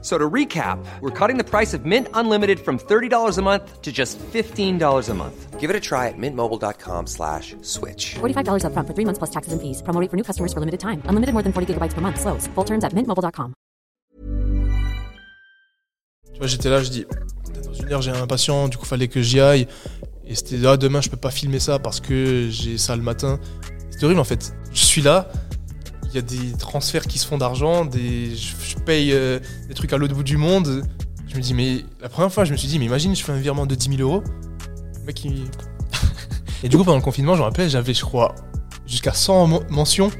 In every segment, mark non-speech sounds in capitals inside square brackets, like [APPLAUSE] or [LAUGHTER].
So to recap, we're cutting the price of Mint Unlimited from $30 a month to just $15 a month. Give it a try at mintmobile.com slash switch. $45 upfront for three months plus taxes and fees. Promo rate for new customers for limited time. Unlimited more than 40 gigabytes per month. Slows. Full terms at mintmobile.com. Tu vois, j'étais là, je dis, dans une heure, j'ai un patient, du coup, fallait que j'y aille. Et c'était, ah, demain, je peux pas filmer ça parce que j'ai ça le matin. C'est horrible, en fait. Je suis là, il y a des transferts qui se font d'argent, des, je, je paye euh, des trucs à l'autre bout du monde. Je me dis, mais la première fois, je me suis dit, mais imagine, je fais un virement de 10 000 euros. Le mec, il. [LAUGHS] Et du coup, pendant le confinement, je me rappelle, j'avais, je crois, jusqu'à 100 mo- mentions.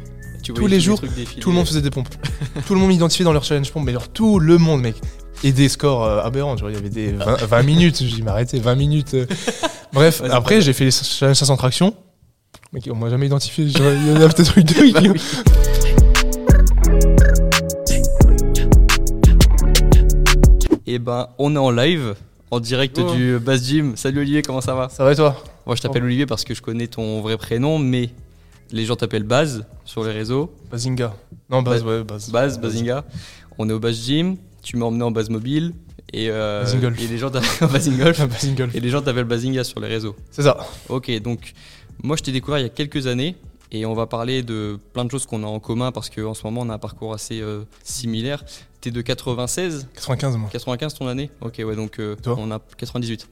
Tu Tous les jours. Tout le monde faisait des pompes. [LAUGHS] tout le monde m'identifiait dans leur challenge pompe, mais alors tout le monde, mec. Et des scores euh, aberrants, vois, il y avait des 20, 20 minutes, je dis, mais arrêtez, 20 minutes. euh. [LAUGHS] Bref, après, j'ai fait les challenges 500 tractions. Mec, on m'a jamais identifié, il y en a peut-être eu deux. Et ben, on est en live, en direct Oh. du Bass Gym. Salut Olivier, comment ça va? Ça va et toi? Moi, je t'appelle Olivier parce que je connais ton vrai prénom, mais les gens t'appellent Baz sur les réseaux. Bazinga. Non, Baz, Ba- ouais, Baz. Baz, Bazinga. On est au Bass Gym. Tu m'as emmené en Baz Mobile. Et, euh, et les gens t'appellent. [LAUGHS] [LAUGHS] Et les gens t'appellent Bazinga sur les réseaux. C'est ça. Ok, donc moi je t'ai découvert il y a quelques années et on va parler de plein de choses qu'on a en commun parce qu'en ce moment on a un parcours assez euh, similaire. T'es de 96, 95, moi. 95 ton année? Ok, ouais, donc euh, Toi? on a 98.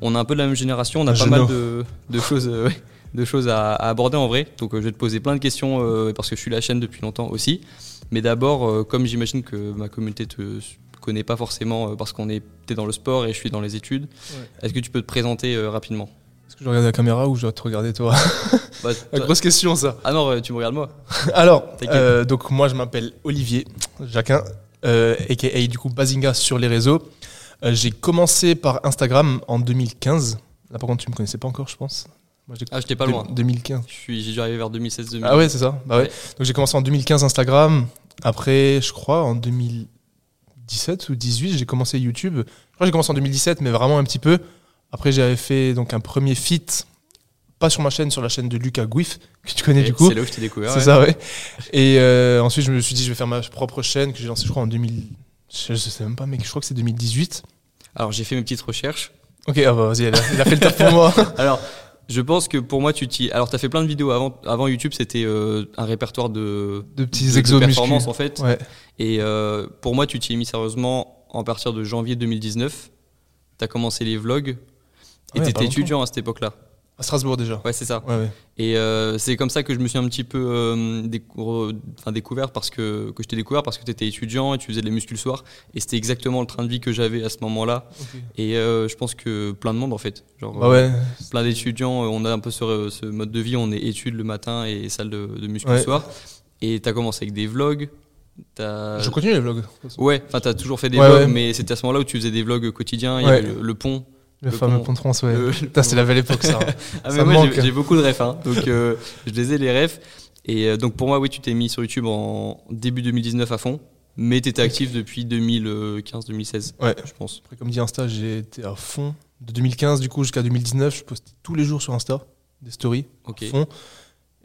On a un peu de la même génération, on a Un pas genou. mal de, de choses, euh, de choses à, à aborder en vrai. Donc euh, je vais te poser plein de questions euh, parce que je suis la chaîne depuis longtemps aussi. Mais d'abord, euh, comme j'imagine que ma communauté te connaît pas forcément euh, parce qu'on est t'es dans le sport et je suis dans les études, est-ce que tu peux te présenter euh, rapidement? Est-ce que je regarde la caméra ou je dois te regarder toi Bah, [LAUGHS] grosse question, ça. Ah non, tu me regardes moi. [LAUGHS] Alors, euh, donc moi je m'appelle Olivier Jacquin, euh, aka du coup Bazinga sur les réseaux. Euh, j'ai commencé par Instagram en 2015. Là par contre tu me connaissais pas encore je pense. Moi, Ah, j'étais pas loin. 2015. Je suis, j'ai dû arriver vers 2016-2017. Ah ouais c'est ça. Bah ouais. Ouais. Donc j'ai commencé en 2015 Instagram. Après je crois en 2017 ou 18 j'ai commencé YouTube. Je crois que j'ai commencé en 2017 mais vraiment un petit peu. Après j'avais fait donc un premier feat. Pas sur ma chaîne, sur la chaîne de Lucas Guif, que tu connais du coup. C'est là où je t'ai découvert. C'est ouais. ça, ouais. Et euh, ensuite, je me suis dit, je vais faire ma propre chaîne que j'ai lancée, je crois, en 2000. Je sais même pas, mec, je crois que c'est 2018. Alors, j'ai fait mes petites recherches. Ok, ah bah vas-y, elle il a fait le taf pour moi. [LAUGHS] Alors, je pense que pour moi, tu t'y. Alors, t'as fait plein de vidéos avant. Avant YouTube, c'était euh, un répertoire de. De petits de- de exos performance, en fait. Ouais. Et euh, pour moi, tu t'y es mis sérieusement en partir de janvier 2019. T'as commencé les vlogs. Et Ouais, t'étais étudiant à cette époque-là. À Strasbourg déjà. Ouais, c'est ça. Ouais, ouais. Et euh, c'est comme ça que je me suis un petit peu euh, décou- enfin, découvert parce que, que je t'ai découvert parce que tu étais étudiant et tu faisais de la muscu le soir. Et c'était exactement le train de vie que j'avais à ce moment-là. Et euh, je pense que plein de monde en fait. Genre, Bah ouais. plein d'étudiants, euh, on a un peu ce, ce mode de vie, on est études le matin et salle de, de muscu le soir. Et t'as commencé avec des vlogs. Je continue les vlogs. Ouais, enfin t'as toujours fait des vlogs, mais c'était à ce moment-là où tu faisais des vlogs quotidiens. Il y avait le, le pont. Le, Le fameux pont- de France, ouais. c'était la belle époque, ça. [LAUGHS] Ah, Ça moi j'ai- beaucoup de refs, hein. donc euh, [LAUGHS] je les ai les refs. Et euh, donc pour moi, oui, tu t'es mis sur YouTube en début 2019 à fond, mais tu étais actif depuis 2015-2016, Ouais. je pense. Après, comme dit Insta, j'ai été à fond. De 2015, du coup, jusqu'à 2019, je postais tous les jours sur Insta des stories. À fond.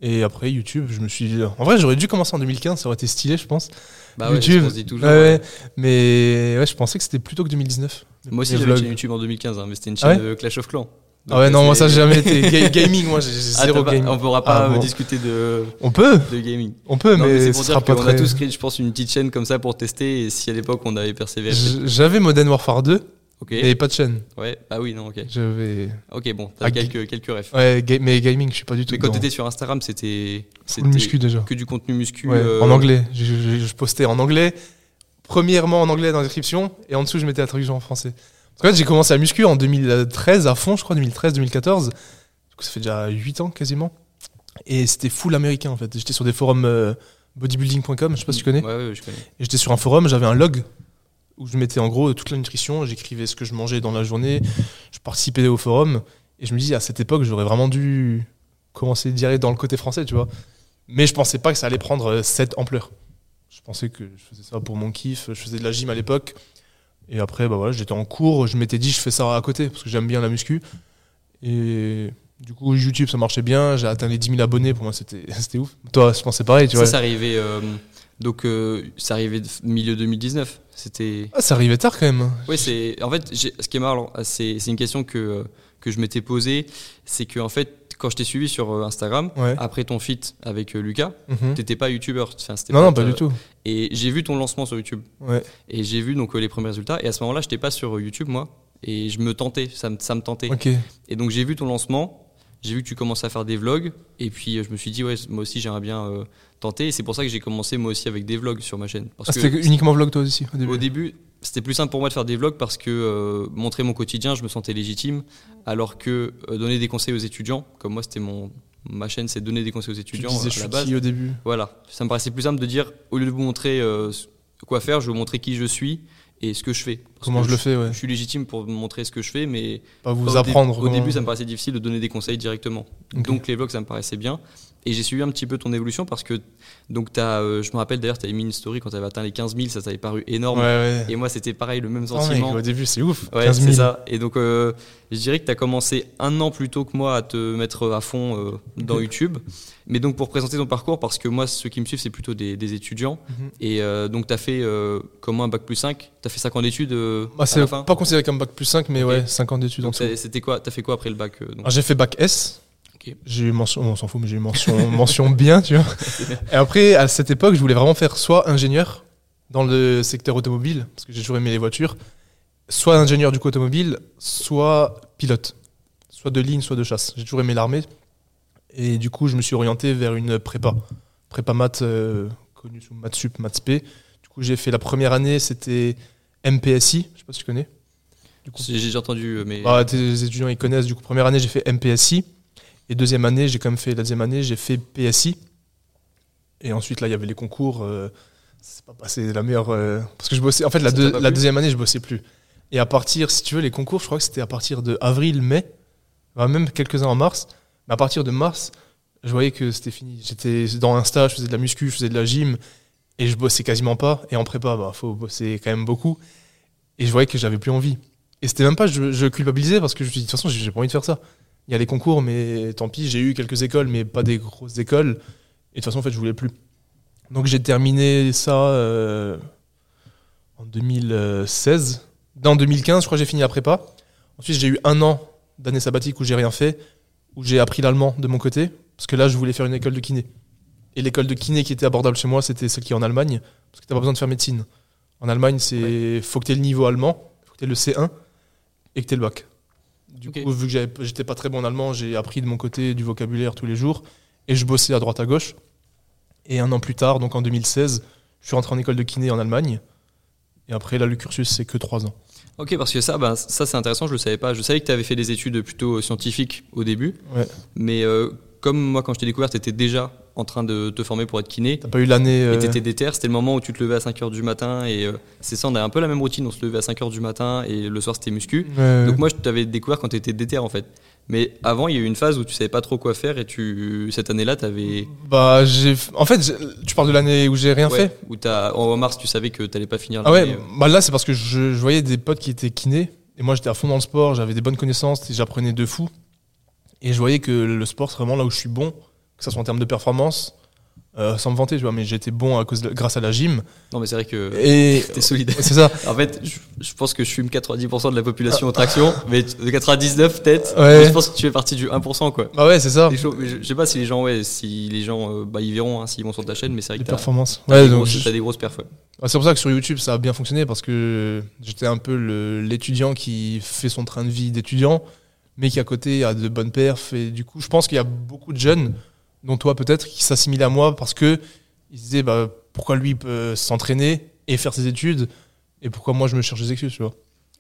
Et après, YouTube, je me suis dit. En vrai, j'aurais dû commencer en 2015, ça aurait été stylé, je pense. Bah ouais, YouTube. ce qu'on se dit toujours. Ouais, ouais. ouais. Mais ouais, je pensais que c'était plutôt que 2019. Moi aussi j'avais une chaîne YouTube en 2015, hein, mais c'était une Ah chaîne ouais de Clash of Clans. Ah ouais, non, euh, moi ça c'est- j'ai jamais été. [LAUGHS] Ga- gaming, moi j'ai Ah, zéro pas- gaming. on pourra pas Ah, euh, bon. discuter de, On peut, de gaming. on peut, Non, mais mais, c'est ce pour sera dire pas qu'on a très. tous créé, je pense, une petite chaîne comme ça pour tester et si à l'époque on avait persévéré. J'avais Modern Warfare 2, Ok. mais pas de chaîne. Ouais. Ah oui, non, ok. J'avais. Ok, bon, t'as Ah, quelques, quelques refs. Ouais, ga- mais gaming, je suis pas du tout. Mais quand dedans. t'étais sur Instagram, c'était. Full muscu déjà. Que du contenu muscu. Ouais, euh, En anglais. Je, je- je postais en anglais. Premièrement en anglais dans la description, et en dessous je mettais la traduction en français. Qu'en fait, j'ai commencé à muscu en 2013 à fond, je crois, 2013-2014. Du coup, ça fait déjà 8 ans quasiment. Et c'était full américain en fait. J'étais sur des forums euh, bodybuilding.com, je sais pas si tu connais. Ouais, ouais, je connais. Et j'étais sur un forum, j'avais un log où je mettais en gros toute la nutrition, j'écrivais ce que je mangeais dans la journée, je participais au forum, et je me dis à cette époque j'aurais vraiment dû commencer direct dans le côté français, tu vois. Mais je pensais pas que ça allait prendre euh, cette ampleur. Je pensais que je faisais ça pour mon kiff. Je faisais de la gym à l'époque. Et après, bah voilà, j'étais en cours. Je m'étais dit, je fais ça à côté parce que j'aime bien la muscu. Et du coup, YouTube, ça marchait bien. J'ai atteint les 10 000 abonnés. Pour moi, [LAUGHS] c'était ouf. Toi, je pensais pareil, tu ça, vois. ça arrivait. euh, donc, euh, ça arrivait milieu 2019. C'était. Ah, ça arrivait tard quand même. Oui, c'est. En fait, ce qui est marrant, c'est une question que, que je m'étais posée. C'est que, en fait, quand je t'ai suivi sur euh, Instagram, Ouais. après ton feat avec euh, Lucas, Mhm. t'étais pas youtubeur. Enfin, Non, non, pas du tout. Et j'ai vu ton lancement sur YouTube. Ouais. Et j'ai vu donc euh, les premiers résultats. Et à ce moment-là, je n'étais pas sur YouTube, moi. Et je me tentais, ça me, ça me tentait. Ok. Et donc j'ai vu ton lancement. J'ai vu que tu commençais à faire des vlogs. Et puis euh, je me suis dit, ouais, moi aussi j'aimerais bien euh, tenter. Et c'est pour ça que j'ai commencé moi aussi avec des vlogs sur ma chaîne. Parce Ah, c'était uniquement vlog toi aussi au début. au début, c'était plus simple pour moi de faire des vlogs parce que euh, montrer mon quotidien, je me sentais légitime. Alors que euh, donner des conseils aux étudiants, comme moi c'était mon. Ma chaîne, c'est donner des conseils aux tu étudiants disais, à je la base. au début Voilà, ça me paraissait plus simple de dire, au lieu de vous montrer quoi faire, je vais vous montrer qui je suis et ce que je fais. Parce Comment je le fais, ouais. Je suis légitime pour vous montrer ce que je fais, mais Pas vous au dé- apprendre. Au, début, ça me paraissait difficile de donner des conseils directement. Donc les vlogs, ça me paraissait bien. Et j'ai suivi un petit peu ton évolution parce que, donc as, euh, je me rappelle d'ailleurs, tu avais mis une story quand tu avais atteint les 15 000, ça t'avait paru énorme. Ouais, ouais. Et moi, c'était pareil, le même Oh, mec, sentiment. au début, c'est ouf. Ouais, 15 000. c'est ça. Et donc, euh, je dirais que tu as commencé un an plus tôt que moi à te mettre à fond euh, dans. [LAUGHS] YouTube. Mais donc, pour présenter ton parcours, parce que moi, ceux qui me suivent, c'est plutôt des, des étudiants. Mhm. Et donc, tu as fait comment un bac plus 5 Tu as fait 5 ans d'études Bah, c'est pas considéré comme bac plus 5, mais ouais, 5 ans d'études c'était quoi Tu as fait quoi après le bac Alors, J'ai fait bac S. Ok. J'ai eu mention, on s'en fout, mais j'ai eu mention, [LAUGHS] mention bien, tu vois. Et après, à cette époque, je voulais vraiment faire soit ingénieur dans le secteur automobile, parce que j'ai toujours aimé les voitures, soit ingénieur du coup automobile, soit pilote, soit de ligne, soit de chasse. J'ai toujours aimé l'armée. Et du coup, je me suis orienté vers une prépa, prépa maths, euh, connue sous maths sup, maths p. Du coup, j'ai fait la première année, c'était MPSI, je sais pas si tu connais. Du coup, J'ai entendu, euh, mais. bah, tes étudiants ils connaissent. Du coup, première année, j'ai fait MPSI. Et deuxième année, j'ai quand même fait la deuxième année, j'ai fait PSI. Et ensuite, là, il y avait les concours. euh, c'est pas passé la meilleure. euh, parce que je bossais. En fait, la, Ça deux- t'a pas la plu deuxième année, je bossais plus. Et à partir, si tu veux, les concours, je crois que c'était à partir de avril, mai, même quelques-uns en mars. Mais à partir de mars, je voyais que c'était fini. J'étais dans un stage, je faisais de la muscu, je faisais de la gym. Et je bossais quasiment pas. Et en prépa, bah, faut bosser quand même beaucoup. Et je voyais que j'avais plus envie. Et c'était même pas, je, je culpabilisais parce que je me suis dit, de toute façon, j'ai j'ai pas envie de faire ça. Il y a les concours, mais tant pis, j'ai eu quelques écoles, mais pas des grosses écoles. Et de toute façon, en fait, je voulais plus. Donc j'ai terminé ça euh, en 2016. En 2015, je crois que j'ai fini la prépa. Ensuite, j'ai eu un an d'année sabbatique où j'ai rien fait, où j'ai appris l'allemand de mon côté, parce que là, je voulais faire une école de kiné. Et l'école de kiné qui était abordable chez moi, c'était celle qui est en Allemagne, parce que t'as pas besoin de faire médecine. En Allemagne, c'est faut que tu aies le niveau allemand, faut que tu aies le C1 et que tu aies le bac. Du coup, vu que j'étais pas très bon en allemand, j'ai appris de mon côté du vocabulaire tous les jours et je bossais à droite à gauche. Et un an plus tard, donc en 2016, je suis rentré en école de kiné en Allemagne. Et après, là, le cursus, c'est que trois ans. Ok, parce que ça, bah, ça c'est intéressant, je le savais pas. Je savais que tu avais fait des études plutôt scientifiques au début. Ouais. Mais euh, comme moi, quand je t'ai découvert, tu étais déjà en train de te former pour être kiné. T'as pas eu l'année. Et euh, t'étais déter, c'était le moment où tu te levais à 5h du matin et euh, c'est ça, on a un peu la même routine, on se levait à 5h du matin et le soir c'était muscu. ouais, Donc moi je t'avais découvert quand t'étais déter en fait. Mais avant il y a eu une phase où tu savais pas trop quoi faire et tu cette année-là t'avais Bah, j'ai. En fait, tu parles de l'année où j'ai rien ouais, fait où t'as en mars tu savais que t'allais pas finir Ah ouais, euh. bah là, c'est parce que je, je voyais des potes qui étaient kinés. Et moi, j'étais à fond dans le sport, j'avais des bonnes connaissances et j'apprenais de fou. Et je voyais que le sport, c'est vraiment là où je suis bon, que ce soit en termes de performance, euh, sans me vanter, tu vois, mais j'étais bon à cause de- grâce à la gym. Non mais c'est vrai que Et [LAUGHS] t'es solide. [LAUGHS] c'est ça. En fait, je, je pense que je fume 90% de la population en traction, [LAUGHS] mais de 99 peut-être. Ouais. Je pense que tu fais partie du 1% quoi. Bah ouais, c'est ça. Mais je, je sais pas si les gens, ouais, si les gens, euh, bah, ils verront hein, s'ils vont sur ta chaîne, mais c'est vrai que t'as, performances. t'as Ouais, des, donc grosses, je- t'as des grosses perfs. ouais. C'est pour ça que sur YouTube, ça a bien fonctionné parce que j'étais un peu l'étudiant qui fait son train de vie d'étudiant, mais qui à côté a de bonnes perfs. Et du coup, je pense qu'il y a beaucoup de jeunes, dont toi peut-être, qui s'assimilent à moi parce que ils se disaient bah, pourquoi lui il peut s'entraîner et faire ses études et pourquoi moi je me cherche des excuses, tu vois.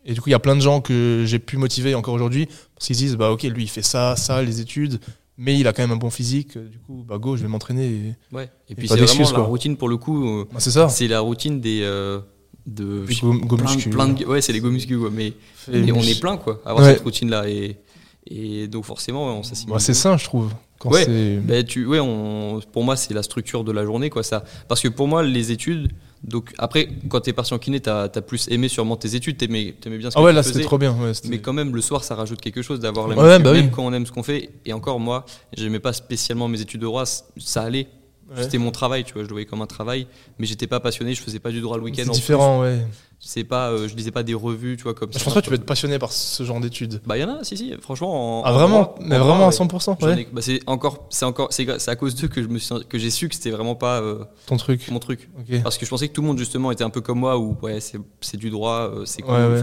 Et du coup, il y a plein de gens que j'ai pu motiver encore aujourd'hui parce qu'ils se disent bah ok, lui il fait ça, ça, les études, mais il a quand même un bon physique. Du coup, bah go, je vais m'entraîner. Et... Ouais. Et puis c'est vraiment la quoi. routine pour le coup. Bah, c'est ça. c'est la routine des euh, de go- plein, plein de- ouais, c'est les go muscu, quoi, mais on est plein quoi, à avoir Ouais. cette routine là et et donc forcément on s'assimile. Bah, c'est sain, je trouve. quand Ouais. c'est. Tu, ouais, on, pour moi, c'est la structure de la journée, quoi, ça. Parce que pour moi, les études. Donc, après, quand t'es parti en kiné, t'as as plus aimé sûrement tes études, t'aimais t'aimais bien ce que Ah ouais, tu là c'était trop bien. ouais, Mais quand même, le soir, ça rajoute quelque chose d'avoir la bah oui. même quand on aime ce qu'on fait. Et encore, moi, j'aimais pas spécialement mes études de droit, c- ça allait. Ouais. C'était mon travail, tu vois, je le voyais comme un travail, mais j'étais pas passionné, je faisais pas du droit le week-end. C'est en différent, ouais. C'est pas, euh, je lisais pas des revues, tu vois, comme Je ça. pense pas que tu vas être passionné par ce genre d'études. Bah, il y en a, si, si, franchement. En, Ah en vraiment Mais en vraiment à ouais. 100% J'en ouais. ai- bah, c'est encore, c'est encore, c'est à cause d'eux que je me suis, que j'ai su que c'était vraiment pas euh, Ton truc. mon truc. Parce que je pensais que tout le monde justement était un peu comme moi où ouais c'est, du droit, euh, c'est cool, Ouais,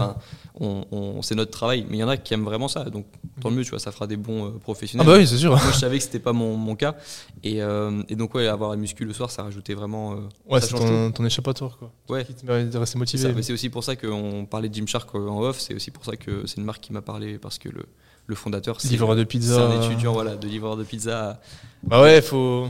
on, on- c'est notre travail. Mais il y en a qui aiment vraiment ça, donc tant mieux, tu vois, ça fera des bons euh, Ah professionnels. bah oui, c'est sûr. Moi je savais que c'était pas mon, mon cas et, et donc ouais avoir la muscu le soir ça rajoutait vraiment. Ouais, c'est ton, ton échappatoire quoi. Ouais. Qui te de rester motivé. C'est aussi pour ça qu'on parlait de Gymshark en off, c'est aussi pour ça que c'est une marque qui m'a parlé parce que le, le fondateur c'est, Livreur de pizza. un étudiant voilà, de livreur de pizza. Bah ouais, faut.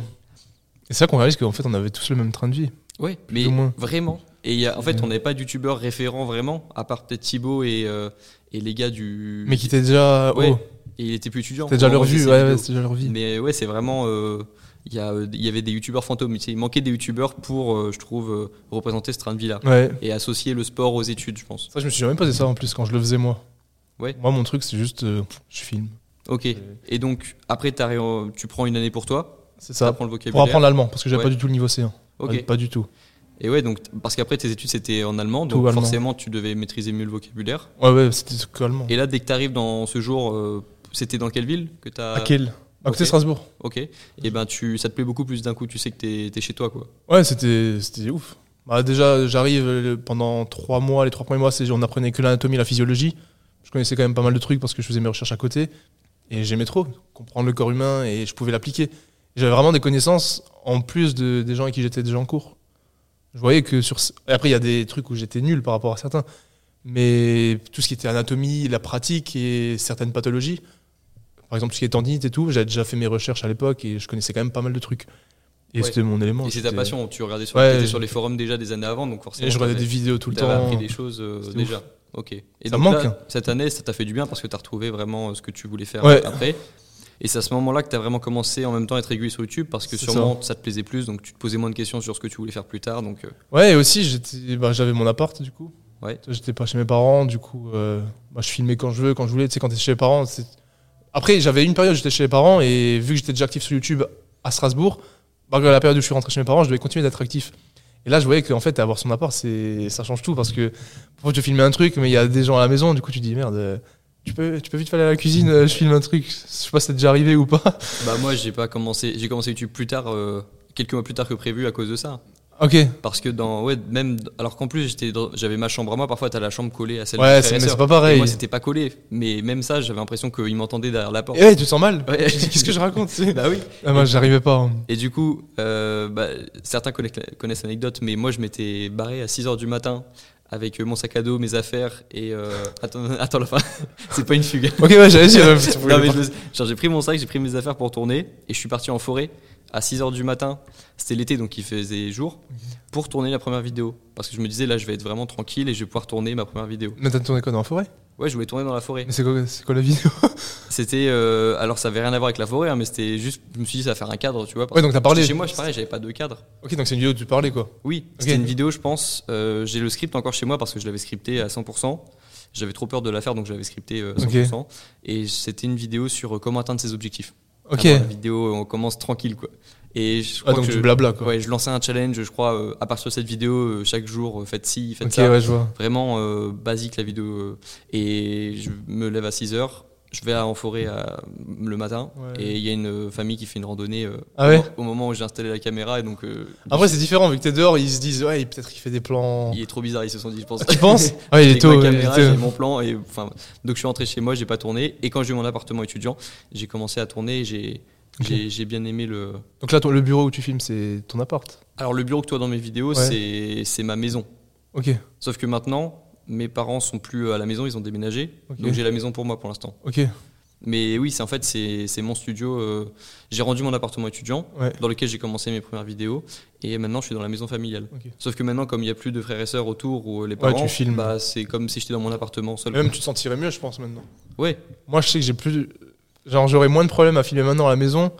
C'est ça qu'on réalise qu'en fait on avait tous le même train de vie. Ouais, mais vraiment. Et y a- en fait, Ouais. on n'avait pas de youtubeurs référents vraiment, à part peut-être Thibaut et, euh, et les gars du. Mais qui étaient déjà. Ouais. Et il était plus étudiant. c'était déjà leur vue, ouais, ouais, déjà leur vie. Mais ouais, c'est vraiment. euh, Il y, a, il y avait des youtubeurs fantômes. Il manquait des youtubeurs pour, euh, je trouve, euh, représenter ce train de vie-là. Ouais. Et associer le sport aux études, je pense. Ça, je me suis jamais posé ça en plus quand je le faisais moi. Ouais. Moi, mon truc, c'est juste. euh, je filme. Ok. Et donc, après, tu prends une année pour toi, C'est ça. apprends le vocabulaire? Pour apprendre l'allemand, parce que j'avais Ouais. pas du tout le niveau C1. Ok. Pas, pas du tout. Et ouais, donc, parce qu'après, tes études, c'était en allemand, donc allemand. forcément, tu devais maîtriser mieux le vocabulaire. Ouais, ouais, c'était que allemand. Et là, dès que tu arrives dans ce jour, c'était dans quelle ville que t'as... À quel À côté de Ok. Strasbourg. Ok. Et ben, tu, ça te plaît beaucoup plus d'un coup. Tu sais que t'es es chez toi, quoi. Ouais, c'était c'était ouf. Bah, déjà, j'arrive euh, pendant trois mois. Les trois premiers mois, c'est on apprenait que l'anatomie et la physiologie. Je connaissais quand même pas mal de trucs parce que je faisais mes recherches à côté. Et j'aimais trop comprendre le corps humain et je pouvais l'appliquer. J'avais vraiment des connaissances en plus de, des gens avec qui j'étais déjà en cours. Je voyais que sur. et Après, il y a des trucs où j'étais nul par rapport à certains. Mais tout ce qui était anatomie, la pratique et certaines pathologies, par exemple, tout ce qui est tendinite et tout, j'avais déjà fait mes recherches à l'époque et je connaissais quand même pas mal de trucs. Et Ouais. c'était mon élément. Et c'est ta passion. Tu regardais sur, Ouais, les forums déjà des années avant, donc forcément. Et je regardais des vidéos tout le temps. appris des choses euh, déjà. Ok. Et Ça donc manque, là, cette année, ça t'a fait du bien parce que t'as retrouvé vraiment euh, ce que tu voulais faire Ouais. après. Et c'est à ce moment-là que t'as vraiment commencé en même temps à être régulier sur YouTube parce que sûrement ça. te plaisait plus, donc tu te posais moins de questions sur ce que tu voulais faire plus tard. Donc euh, Ouais, et aussi, bah, j'avais mon appart, du coup. Ouais. J'étais pas chez mes parents, du coup, euh, bah, je filmais quand je veux, quand je voulais. Tu sais, quand t'es chez les parents, c'est. Après, j'avais une période où j'étais chez les parents, et vu que j'étais déjà actif sur YouTube à Strasbourg, malgré la période où je suis rentré chez mes parents, je devais continuer d'être actif. Et là, je voyais qu'en fait, avoir son appart, c'est, ça change tout, parce que parfois, tu filmes un truc, mais il y a des gens à la maison, du coup, tu dis, merde, euh, tu peux, tu peux vite aller à la cuisine, euh, je filme un truc. Je sais pas si c'est déjà arrivé ou pas. bah moi j'ai pas commencé, j'ai commencé YouTube plus tard, euh, quelques mois plus tard que prévu à cause de ça. Ok. Parce que dans ouais même alors qu'en plus j'étais j'avais ma chambre à moi parfois t'as la chambre collée à celle Ouais, de frère mais c'est pas pareil. Et moi c'était pas collé mais même ça j'avais l'impression qu'ils m'entendaient derrière la porte. Et ouais, tu te sens mal. Ouais. [LAUGHS] Qu'est-ce que je raconte bah oui. Ah, Moi, j'arrivais pas. hein. Et du coup euh, bah, certains connaissent, connaissent l'anecdote mais moi je m'étais barré à 6h du matin avec euh, mon sac à dos, mes affaires et euh, attends [LAUGHS] attends la fin [LAUGHS] c'est pas une fugue. Ok, ouais, genre, j'ai pris mon sac, j'ai pris mes affaires pour tourner et je suis parti en forêt à 6h du matin. C'était l'été donc il faisait jour pour tourner la première vidéo parce que je me disais là je vais être vraiment tranquille et je vais pouvoir tourner ma première vidéo. Mais t'as tourné quoi dans la forêt? Ouais, je voulais tourner dans la forêt. Mais c'est quoi, la vidéo? [LAUGHS] C'était euh, alors ça avait rien à voir avec la forêt hein, mais c'était juste je me suis dit ça va faire un cadre, tu vois. parce Ouais, donc t'as parlé. Chez moi, je pareil, j'avais pas de cadre. Ok, donc c'est une vidéo où tu parlais quoi. Oui, c'était une vidéo, je pense. euh, j'ai le script encore chez moi parce que je l'avais scripté à 100%. J'avais trop peur de la faire donc je l'avais scripté euh, 100%. Et c'était une vidéo sur comment atteindre ses objectifs. Ok. Vraiment, la vidéo, on commence tranquille quoi. Et je Ah, crois donc que je- blabla quoi. Ouais, je lançais un challenge, je crois, euh, à partir de cette vidéo, euh, chaque jour, euh, faites ci, faites ok, ça. ouais, je vois. Vraiment euh, basique la vidéo. euh, et je me lève à 6 heures, je vais en forêt à- le matin, Ouais. et il y a une euh, famille qui fait une randonnée euh, Ah au, ouais mo- au moment où j'ai installé la caméra. Et donc, euh, Après, c'est différent, vu que t'es dehors, ils se disent, ouais, peut-être qu'il fait des plans. il est trop bizarre, ils se sont dit, je pense. Tu penses [LAUGHS] Ouais, il est tôt. j'ai mon plan et enfin donc je suis rentré chez moi, j'ai pas tourné et quand j'ai eu mon appartement étudiant, j'ai commencé à tourner et j'ai j'ai- bien aimé le Donc là, ton- le bureau où tu filmes, c'est ton appart? Alors le bureau que toi dans mes vidéos, Ouais. c'est c'est ma maison. Ok, Sauf que maintenant, mes parents sont plus à la maison, ils ont déménagé. Donc j'ai la maison pour moi pour l'instant. ok. Mais oui, c'est en fait c'est mon studio. euh, j'ai rendu mon appartement étudiant Ouais. dans lequel j'ai commencé mes premières vidéos et maintenant je suis dans la maison familiale. Sauf que maintenant comme il y a plus de frères et sœurs autour ou les Ouais, parents, tu filmes. bah c'est comme si j'étais dans mon appartement seul. Et Même tu te sentirais mieux, je pense, maintenant. Ouais. Moi, je sais que j'ai plus. Genre, j'aurais moins de problèmes à filmer maintenant à la maison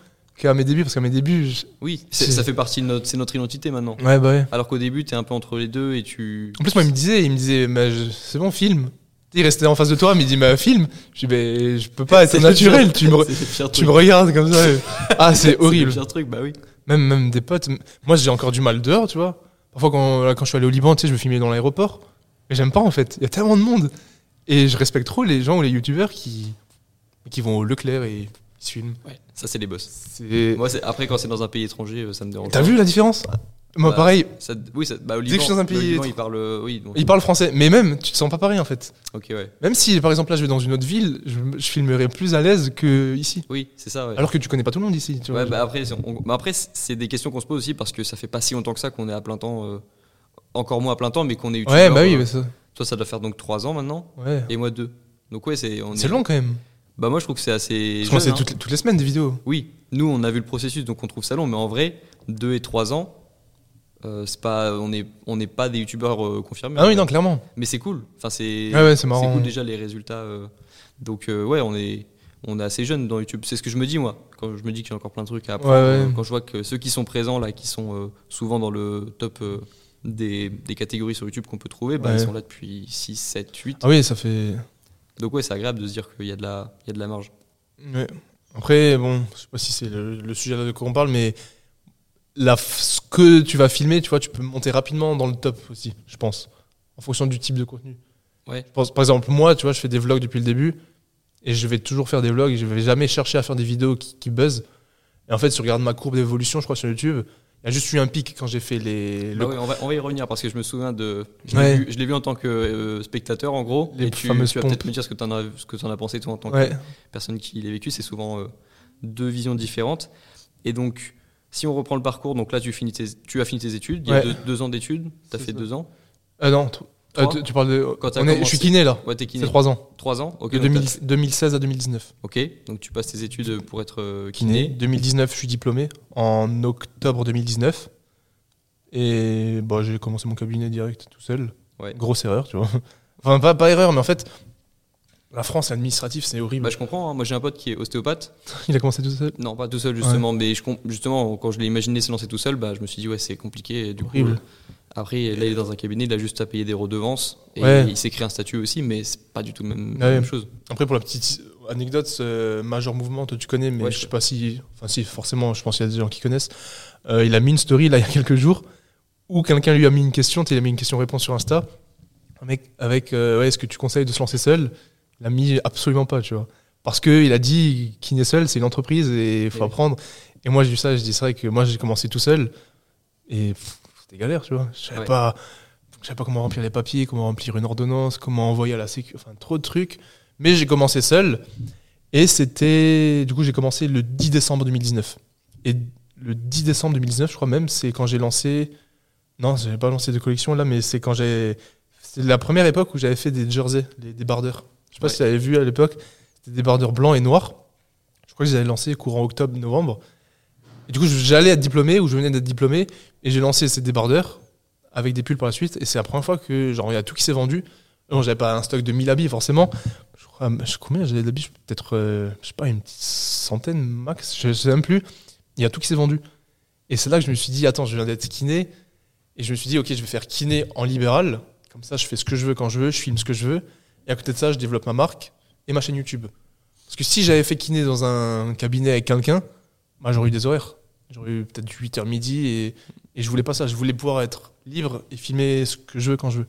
qu'à mes débuts, parce qu'à mes débuts. je- Oui, ça fait partie de notre, c'est notre identité maintenant. Ouais, bah ouais. Alors qu'au début, t'es un peu entre les deux et tu. En plus, moi, il me disait, il me disait, mais je- c'est bon, film. Il restait en face de toi, mais il dit, mais film. Je dis, mais je peux pas être [LAUGHS] naturel. pire- Tu me, [LAUGHS] tu me regardes comme ça. et- Ah, [LAUGHS] c'est horrible. C'est le pire truc, bah oui. Même, même des potes. Moi, j'ai encore du mal dehors, tu vois. Parfois, quand, là, quand je suis allé au Liban, tu sais, je me filmais dans l'aéroport. Mais j'aime pas, en fait. Il y a tellement de monde. Et je respecte trop les gens ou les youtubeurs qui, qui vont au Leclerc et qui se filment. Ouais, ça c'est les boss. Moi, après, quand c'est dans un pays étranger, euh, ça me dérange. T'as vu la différence? Moi, Bah, pareil. ça- Oui, ça, bah, au Dès que je suis dans un pays Liban, étr- il parle. euh, Oui, donc- français. Mais même, tu te sens pas pareil, en fait. Ok, ouais. Même si, par exemple, là, je vais dans une autre ville, je, je filmerai plus à l'aise que ici. Oui, c'est ça, ouais. Alors que tu connais pas tout le monde ici. Tu vois. Ouais, bah après, c'est- on- bah après, c'est des questions qu'on se pose aussi parce que ça fait pas si longtemps que ça qu'on est à plein temps, euh, encore moins à plein temps, mais qu'on est ouais, bah oui, euh, ça. Toi, ça doit faire donc 3 ans maintenant, Ouais. et moi 2. Donc ouais, c'est. C'est est- long quand même. Bah moi, je trouve que c'est assez. Parce jeune, hein. toutes, les- toutes les semaines des vidéos. Oui, nous, on a vu le processus, donc on trouve ça long, mais en vrai, 2 et 3 ans, euh, c'est pas, on n'est on n'est pas des youtubeurs euh, confirmés. Ah oui, non, clairement. Mais c'est cool. Enfin, c'est. Ouais, ouais, c'est cool déjà les résultats. euh. Donc ouais, on est, on est assez jeune dans YouTube. C'est ce que je me dis moi quand je me dis qu'il y a encore plein de trucs à apprendre. Ouais. Quand je vois que ceux qui sont présents là, qui sont souvent dans le top des, des catégories sur YouTube qu'on peut trouver, bah, ils sont là depuis 6, 7, 8. Ah oui, ça fait. Donc ouais, c'est agréable de se dire qu'il y a de la, il y a de la marge. Ouais. Après, bon, je sais pas si c'est le, le sujet là de quoi on parle, mais la, ce que tu vas filmer, tu vois, tu peux monter rapidement dans le top aussi, je pense, en fonction du type de contenu. Ouais. Je pense, par exemple, moi, tu vois, je fais des vlogs depuis le début, et je vais toujours faire des vlogs, et je vais jamais chercher à faire des vidéos qui, qui buzzent. Et en fait, si tu regardes ma courbe d'évolution, je crois, sur YouTube, il y a juste eu un pic quand j'ai fait les. Bah le- on, va, on va y revenir parce que je me souviens de. Je l'ai Ouais. vu, je l'ai vu en tant que euh, spectateur en gros. Les et tu, fameuses tu vas peut-être me dire ce que tu en as, ce que t'en as pensé toi en tant Ouais. que personne qui l'a vécu. C'est souvent euh, deux visions différentes. Et donc, si on reprend le parcours, donc là tu, finis tes- tu as fini tes études. Il y a deux, deux ans d'études. Tu as fait ça. deux ans. Ah non, euh, tu, tu parles de. Quand on est- je suis kiné là. Ouais, t'es kiné. C'est 3 ans. Trois ans. Ok. De donc 2000 t'as- 2016 à 2019. Ok. Donc tu passes tes études pour être euh, kiné. kiné. 2019, je suis diplômé en octobre 2019. Et bah, j'ai commencé mon cabinet direct tout seul. Ouais. Grosse erreur, tu vois. [LAUGHS] Enfin, pas, pas erreur, mais en fait, la France administrative, c'est horrible. Bah, je comprends. hein. Moi, j'ai un pote qui est ostéopathe. [LAUGHS] Il a commencé tout seul. Non, pas tout seul justement, mais je, justement quand je l'ai imaginé se lancer tout seul, bah, je me suis dit ouais c'est compliqué. Et du Horrible. coup, euh, après là il est dans un cabinet, il a juste à payer des redevances et Ouais. il s'est créé un statut aussi, mais c'est pas du tout le même, la Ouais. même chose. Après, pour la petite anecdote, euh, Major Mouvement, toi, tu connais, mais Ouais, je sais pas si. Enfin, si, forcément, je pense qu'il y a des gens qui connaissent. Euh, il a mis une story, là, [LAUGHS] il y a quelques jours, où quelqu'un lui a mis une question, il a mis une question-réponse sur Insta. Un mec avec euh, ouais, est-ce que tu conseilles de se lancer seul? Il a mis absolument pas, tu vois. Parce qu'il a dit qu'il n'est seul, c'est une entreprise et il faut apprendre. Et moi, j'ai vu ça, je dis c'est vrai que moi, j'ai commencé tout seul et pff, c'était galère, tu vois. Je savais Ouais. pas. Je savais pas comment remplir les papiers, comment remplir une ordonnance, comment envoyer à la sécu, enfin trop de trucs. Mais j'ai commencé seul. Et c'était. Du coup, j'ai commencé le 10 décembre 2019. Et le 10 décembre 2019, je crois même, c'est quand j'ai lancé. Non, j'avais pas lancé de collection là, mais c'est quand j'ai. C'est la première époque où j'avais fait des jerseys, les débardeurs. Je sais pas Ouais. si tu avais vu à l'époque. C'était des débardeurs blancs et noirs. Je crois que je les avais lancés courant octobre-novembre. Et du coup, j'allais être diplômé ou je venais d'être diplômé. Et j'ai lancé ces débardeurs avec des pulls par la suite. Et c'est la première fois que, genre, il y a tout qui s'est vendu. Non, j'avais pas un stock de 1000 habits, forcément. Je crois, je- combien j'avais d'habits? Peut-être, euh, je sais pas, une petite centaine max. Je sais même plus. Il y a tout qui s'est vendu. Et c'est là que je me suis dit, attends, je viens d'être kiné. Et je me suis dit, ok, je vais faire kiné en libéral. Comme ça, je fais ce que je veux quand je veux, je filme ce que je veux. Et à côté de ça, je développe ma marque et ma chaîne YouTube. Parce que si j'avais fait kiné dans un cabinet avec quelqu'un, bah, j'aurais eu des horaires. J'aurais eu peut-être 8h midi et, et je voulais pas ça. Je voulais pouvoir être libre et filmer ce que je veux quand je veux.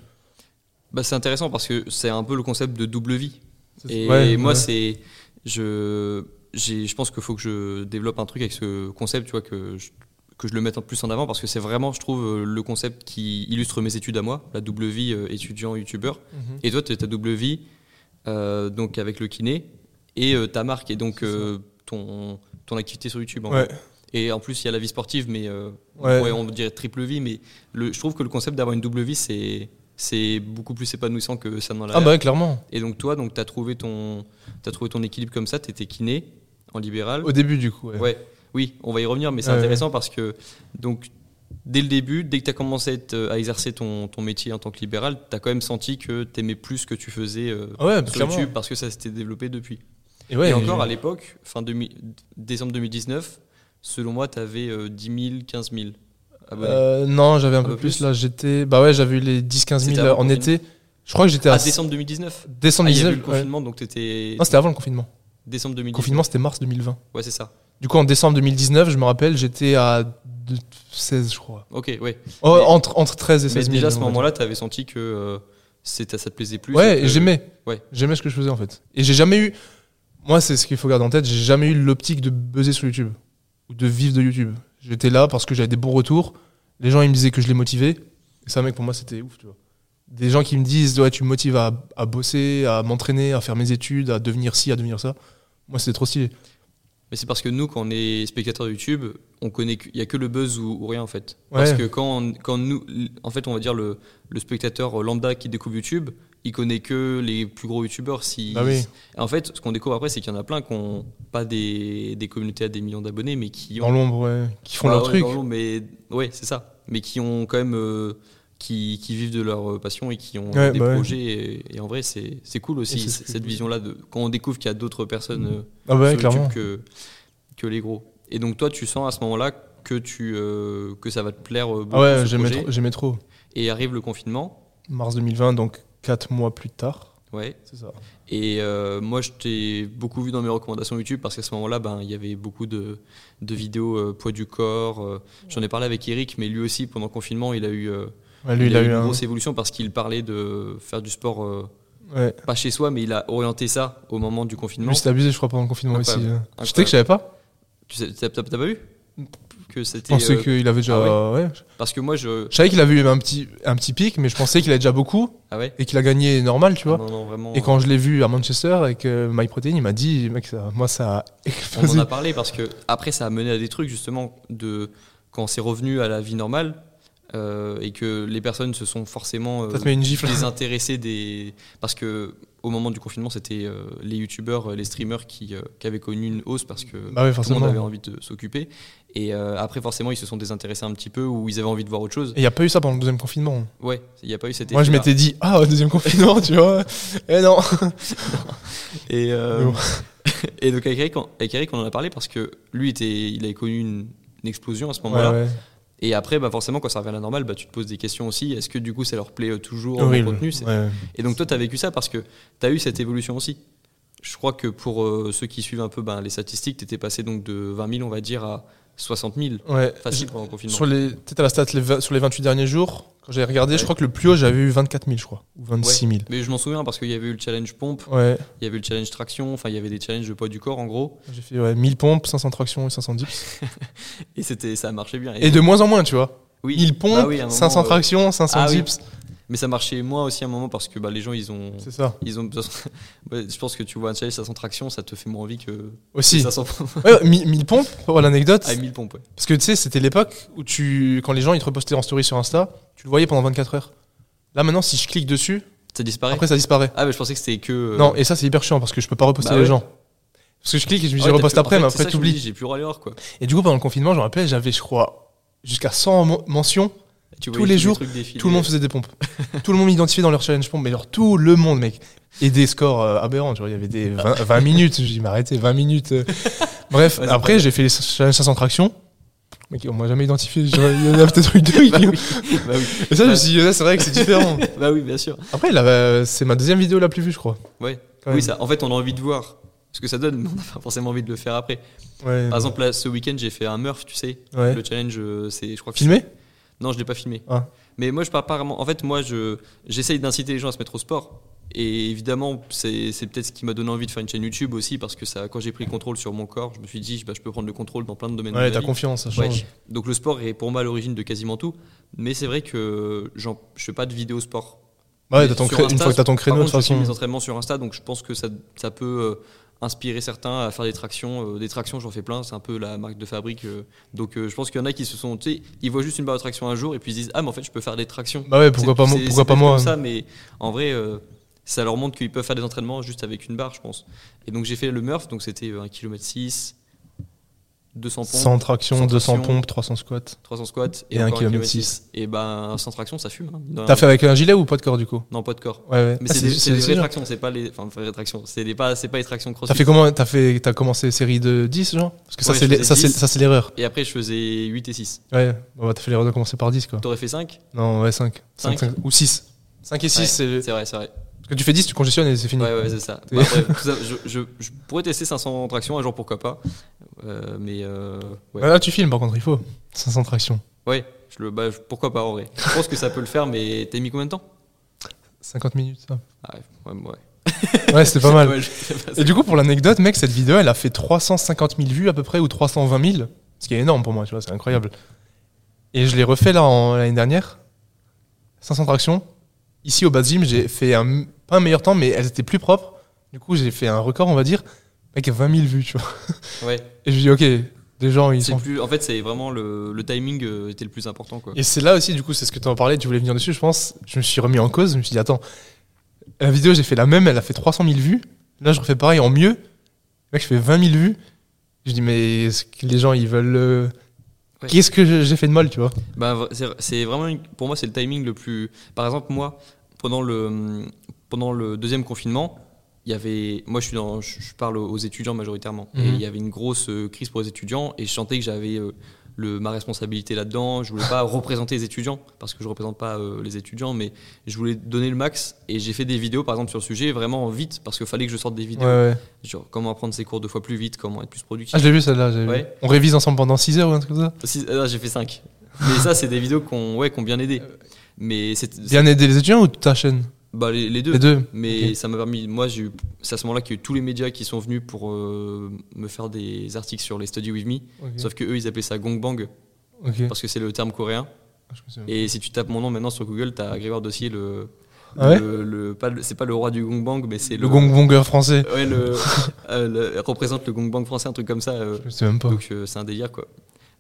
Bah, c'est intéressant parce que c'est un peu le concept de double vie. Et Ouais, moi ouais. c'est je je pense qu'il faut que je développe un truc avec ce concept, tu vois que je, que je le mette en plus en avant parce que c'est vraiment je trouve le concept qui illustre mes études à moi, la double vie euh, étudiant youtubeur. Mhm. Et toi, tu as ta double vie, euh, donc avec le kiné, et euh, ta marque, et donc ton, ton activité sur YouTube. en Ouais. Et en plus, il y a la vie sportive, mais euh, Ouais. ouais, on dirait triple vie. Mais le, je trouve que le concept d'avoir une double vie, c'est c'est beaucoup plus épanouissant que ça n'en a Ah bah clairement. Et donc toi, donc, tu as, trouvé ton- t'as trouvé ton équilibre comme ça, tu étais kiné en libéral. Au début, du coup. Ouais. Ouais, oui, on va y revenir, mais c'est intéressant parce que donc dès le début, dès que tu as commencé à, exercer ton, ton métier en tant que libéral, tu as quand même senti que tu aimais plus ce que tu faisais euh, Ah ouais, sur. YouTube parce que ça s'était développé depuis. Et, ouais, et encore je- à l'époque, fin 2000 décembre 2019, selon moi, tu avais 10 000, 15 000 abonnés. Euh, non, j'avais un, Un peu peu plus. plus Là, j'étais. Bah ouais, j'avais eu les 10-15 C'était 000 avant en été. Je crois que j'étais à. ah, décembre 2019 décembre Ah, il y a eu 19. le ouais. confinement, donc tu étais. Non, c'était avant le confinement. décembre Le 2019. confinement, c'était mars 2020. Ouais, c'est ça. Du coup, en décembre 2019, je me rappelle, j'étais à deux- 16, je crois. Ok, ouais. Oh, Mais- entre, entre 13 et Mais 16 000. déjà à ce moment-là, tu avais senti que euh, ça te plaisait plus. Ouais, que- j'aimais. ouais. J'aimais ce que je faisais en fait. Et j'ai jamais eu. Moi, c'est ce qu'il faut garder en tête. J'ai jamais eu l'optique de buzzer sur YouTube ou de vivre de YouTube. J'étais là parce que j'avais des bons retours. Les gens, ils me disaient que je les motivais. Et ça, mec, pour moi, c'était ouf, tu vois. Des gens qui me disent, ouais, tu me motives à, à bosser, à m'entraîner, à faire mes études, à devenir ci, à devenir ça. Moi, c'était trop stylé. Mais c'est parce que nous, quand on est spectateur de YouTube, on connaît qu'il y a que le buzz ou, ou rien en fait. Parce que quand, on- quand nous, en fait, on va dire le, le spectateur lambda qui découvre YouTube, il connaît que les plus gros YouTubeurs. Si, Bah oui. En fait, ce qu'on découvre après, c'est qu'il y en a plein qui n'ont pas des, des communautés à des millions d'abonnés, mais qui ont Dans l'ombre, ouais. Qui font Bah leur ouais, truc. dans mais ouais, c'est ça. Mais qui ont quand même, euh, qui, qui vivent de leur passion et qui ont Ouais, des bah projets. Et, et en vrai, c'est cool aussi cette vision-là quand on découvre qu'il y a d'autres personnes euh, Ah sur. YouTube que que les gros. Et donc toi, tu sens à ce moment-là que tu euh, que ça va te plaire beaucoup Ah ouais, trop, j'aimais trop. Et arrive le confinement. Mars 2020, donc 4 mois plus tard. Ouais. C'est ça. Et euh, moi, je t'ai beaucoup vu dans mes recommandations YouTube parce qu'à ce moment-là, ben, il y avait beaucoup de, de vidéos euh, poids du corps. euh, J'en ai parlé avec Eric, mais lui aussi, pendant le confinement, il a eu, euh, Ouais, lui, il, a, eu une un. grosse évolution parce qu'il parlait de faire du sport, euh, Ouais. pas chez soi, mais il a orienté ça au moment du confinement. Lui, c'était abusé, je crois, pendant le confinement aussi. Incroyable. hein. Je sais Incroyable. que je savais pas. Tu sais- t'as pas vu? Que Je c'était pensais euh, qu'il avait déjà. ah ouais. parce que moi je Je savais qu'il avait eu un petit, un petit pic, mais je pensais qu'il avait déjà beaucoup ah ouais et qu'il a gagné normal, tu vois. non non vraiment Et quand je l'ai vu à Manchester avec euh, MyProtein, il m'a dit, mec, ça, moi ça a on en explosé. a parlé parce que après ça a mené à des trucs justement de quand c'est revenu à la vie normale euh, et que les personnes se sont forcément euh, désintéressées des parce que au moment du confinement c'était euh, les youtubeurs euh, les streamers qui, euh, qui avaient connu une hausse parce que Bah tout le monde avait envie de s'occuper et euh, après forcément ils se sont désintéressés un petit peu ou ils avaient envie de voir autre chose Et il n'y a pas eu ça pendant le deuxième confinement. ouais il n'y a pas eu cet Moi, je m'étais dit, ah, deuxième confinement, tu vois. [LAUGHS] Et non. Et, Mais bon. [LAUGHS] et donc avec Eric, on, avec Eric, on en a parlé parce que lui, était, il avait connu une, une explosion à ce Ouais, moment-là. ouais. Et après, bah forcément, quand ça revient à la normale, bah, tu te poses des questions aussi. Est-ce que du coup, ça leur plaît euh, toujours le contenu Ouais. Et donc toi, tu as vécu ça parce que tu as eu cette évolution aussi. Je crois que pour euh, ceux qui suivent un peu ben, les statistiques, tu étais passé donc de 20 000, on va dire, à 60 000. Ouais. Facile pendant le confinement. Sur les, peut-être à la stat, les sur les 28 derniers jours, quand j'ai regardé, je crois que le plus haut, j'avais eu 24 000, je crois. Ou 26 000. Mais je m'en souviens parce qu'il y avait eu le challenge pompe, Ouais. il y avait eu le challenge traction, enfin il y avait des challenges de poids du corps en gros. J'ai fait ouais, 1000 pompes, 500 tractions et 500 dips. [LAUGHS] Et c'était, ça marchait bien. Et de moins en moins, tu vois. oui. 1000 pompes, Bah oui, à un moment, 500 euh, tractions, 500 ah oui. Mais ça marchait moins aussi à un moment parce que bah, les gens, ils ont, C'est ça. ils ont [LAUGHS] Ouais, je pense que tu vois un challenge 500 tractions, ça te fait moins envie que Aussi. 500 pompes. Ouais, 1000 1000 pompes, pour l'anecdote. Ah, 1000 pompes, ouais. Parce que tu sais, c'était l'époque où tu, quand les gens ils te repostaient en story sur Insta, tu le voyais pendant 24 heures. Là maintenant, si je clique dessus, Ça disparaît après ça disparaît. Ah, mais je pensais que c'était que. euh, Non, et ça c'est hyper chiant parce que je peux pas reposter Bah les ouais. gens. Parce que je clique et je me dis ouais, t'as reposte après, mais après t'oublies. J'ai plus quoi. Et du coup, pendant le confinement, je me rappelle, j'avais, je crois, jusqu'à 100 mo- mentions. Tu Tous les jours. Tout le monde faisait des pompes. tout le monde m'identifiait dans leur challenge pompe, mais genre tout le monde, mec. Et des scores euh, aberrants, tu vois, il y avait des 20, 20 [LAUGHS] minutes. Mais arrêtez, 20 minutes. euh. [LAUGHS] Bref, Ouais, après, j'ai fait les challenges 500 tractions. Mec, on m'a jamais identifié. Genre, Il y en a peut-être eu deux. [LAUGHS] Bah qui- oui, bah oui. Et ça, je me suis dit, c'est vrai que c'est différent. Bah oui, bien sûr. Après, euh, c'est ma deuxième vidéo la plus vue, je crois. Ouais. Oui, ça, en fait, on a envie de voir ce que ça donne, mais on n'a pas forcément envie de le faire après. Ouais. Par exemple, là, ce week-end, j'ai fait un Murph, tu sais. Ouais. Le challenge, euh, c'est, je crois que Filmé? Non, je l'ai pas filmé. Ah. Mais moi, je pars pas vraiment. En fait, moi, je, j'essaye d'inciter les gens à se mettre au sport. Et évidemment, c'est, peut-être ce qui m'a donné envie de faire une chaîne YouTube aussi, parce que ça, quand j'ai pris le contrôle sur mon corps, je me suis dit, bah, je peux prendre le contrôle dans plein de domaines. de Ouais, t'as vie. confiance, ça Ouais. change. Donc le sport est pour moi à l'origine de quasiment tout. Mais c'est vrai que je fais pas de vidéo sport. Ouais, ton Insta, une fois que t'as ton créneau, de toute contre, je façon. mes entraînements sur Insta, donc je pense que ça, ça peut euh, inspirer certains à faire des tractions. Euh, des tractions, j'en fais plein, c'est un peu la marque de fabrique. euh. donc euh, je pense qu'il y en a qui se sont, tu sais, ils voient juste une barre de traction un jour et puis ils se disent ah mais en fait je peux faire des tractions. Bah ouais, pourquoi pas pourquoi pas moi. comme ça, mais en vrai, ça leur montre qu'ils peuvent faire des entraînements juste avec une barre, je pense. Et donc j'ai fait le Murph, donc c'était 1 km 6. 200 pompes, 100 tractions, 100 200 tractions. pompes, 300 squats. 300 squats Et encore kilomètre kilomètre six. Et ben, sans traction, ça fume. hein. T'as fait avec un gilet ou pas de corps du coup? Non, pas de corps. Ouais, ouais. Mais Ah, c'est des, des vraies tractions, c'est pas les. Enfin, vraies tractions. C'est pas, c'est pas les tractions crossfit. T'as fait comment T'as fait, t'as commencé série de 10 genre? Parce que ça Ouais, c'est je les- faisais ça c'est 10. ça c'est l'erreur. Et après, je faisais 8 et 6. Ouais. Bah, t'as fait l'erreur de commencer par 10 quoi. T'aurais fait 5 Non, ouais 5. Cinq. ou 6. 5 et 6 Ouais, c'est C'est vrai, c'est vrai. parce que tu fais 10 tu congestionnes et c'est fini. Ouais, ouais, c'est ça. Et- [LAUGHS] Bah, bref, tout ça, je, je- je pourrais tester 500 tractions un jour, pourquoi pas. Euh, mais euh, ouais. Ouais, Là tu filmes par contre, il faut 500 tractions. Ouais, je le, bah, pourquoi pas en vrai. Je pense que ça peut le faire, mais t'as mis combien de temps? 50 minutes ça. ah, ouais, ouais, ouais. [LAUGHS] C'était pas mal. Ouais, pas. Et du coup, pour l'anecdote, mec, cette vidéo, elle a fait 350 000 vues à peu près, ou 320 000, ce qui est énorme pour moi, tu vois, c'est incroyable. Et je l'ai refait là l'année dernière, 500 tractions. Ici au bas gym, j'ai fait un, pas un meilleur temps, mais elles étaient plus propres. Du coup, j'ai fait un record, on va dire, mec, 20 000 vues, tu vois. Ouais, Et je dis, ok, des gens, ils sont. plus, en fait, c'est vraiment le, le timing euh, était le plus important, quoi. Et c'est là aussi, du coup, c'est ce que tu en parlais, tu voulais venir dessus, je pense. Je me suis remis en cause, je me suis dit, attends, la vidéo, j'ai fait la même, elle a fait 300 000 vues. Là, je refais pareil en mieux. Mec, je fais 20 000 vues. Je dis, mais est-ce que les gens, ils veulent. euh, Ouais. Qu'est-ce que j'ai fait de mal, tu vois? Bah, c'est- c'est vraiment, une- pour moi, c'est le timing le plus. Par exemple, moi, pendant le, pendant le deuxième confinement, il y avait. Moi, je, suis dans, je parle aux étudiants majoritairement. Et Mhm. il y avait une grosse euh, crise pour les étudiants. Et je sentais que j'avais euh, le, ma responsabilité là-dedans. Je voulais pas représenter les étudiants, parce que je représente pas euh, les étudiants, mais je voulais donner le max. Et j'ai fait des vidéos, par exemple, sur le sujet, vraiment vite, parce qu'il fallait que je sorte des vidéos. ouais. Genre, comment apprendre ses cours deux fois plus vite, comment être plus productif. Ah, vu celle-là. j'ai vu. Ouais. On révise ensemble pendant 6 heures ou un truc comme ça? J'ai fait 5. Mais ça, c'est des vidéos qui ont ouais, qu'on bien aidé. Mais c'est Bien aider les étudiants ou ta chaîne? Bah, les, les deux. Les deux. Mais ça m'a permis. Moi, j'ai c'est à ce moment-là qu'il y a eu tous les médias qui sont venus pour euh, me faire des articles sur les Study With Me. Sauf que eux, ils appelaient ça Gongbang parce que c'est le terme coréen. Ah. Et si tu tapes mon nom maintenant sur Google, t'as Grégoire Dossier, le. Ah ouais le, le- pas le- c'est pas le roi du Gongbang, mais c'est Le gong français. Ouais, le, [LAUGHS] euh, le- représente le Gongbang français, un truc comme ça. euh. Je sais même pas. donc c'est un délire quoi.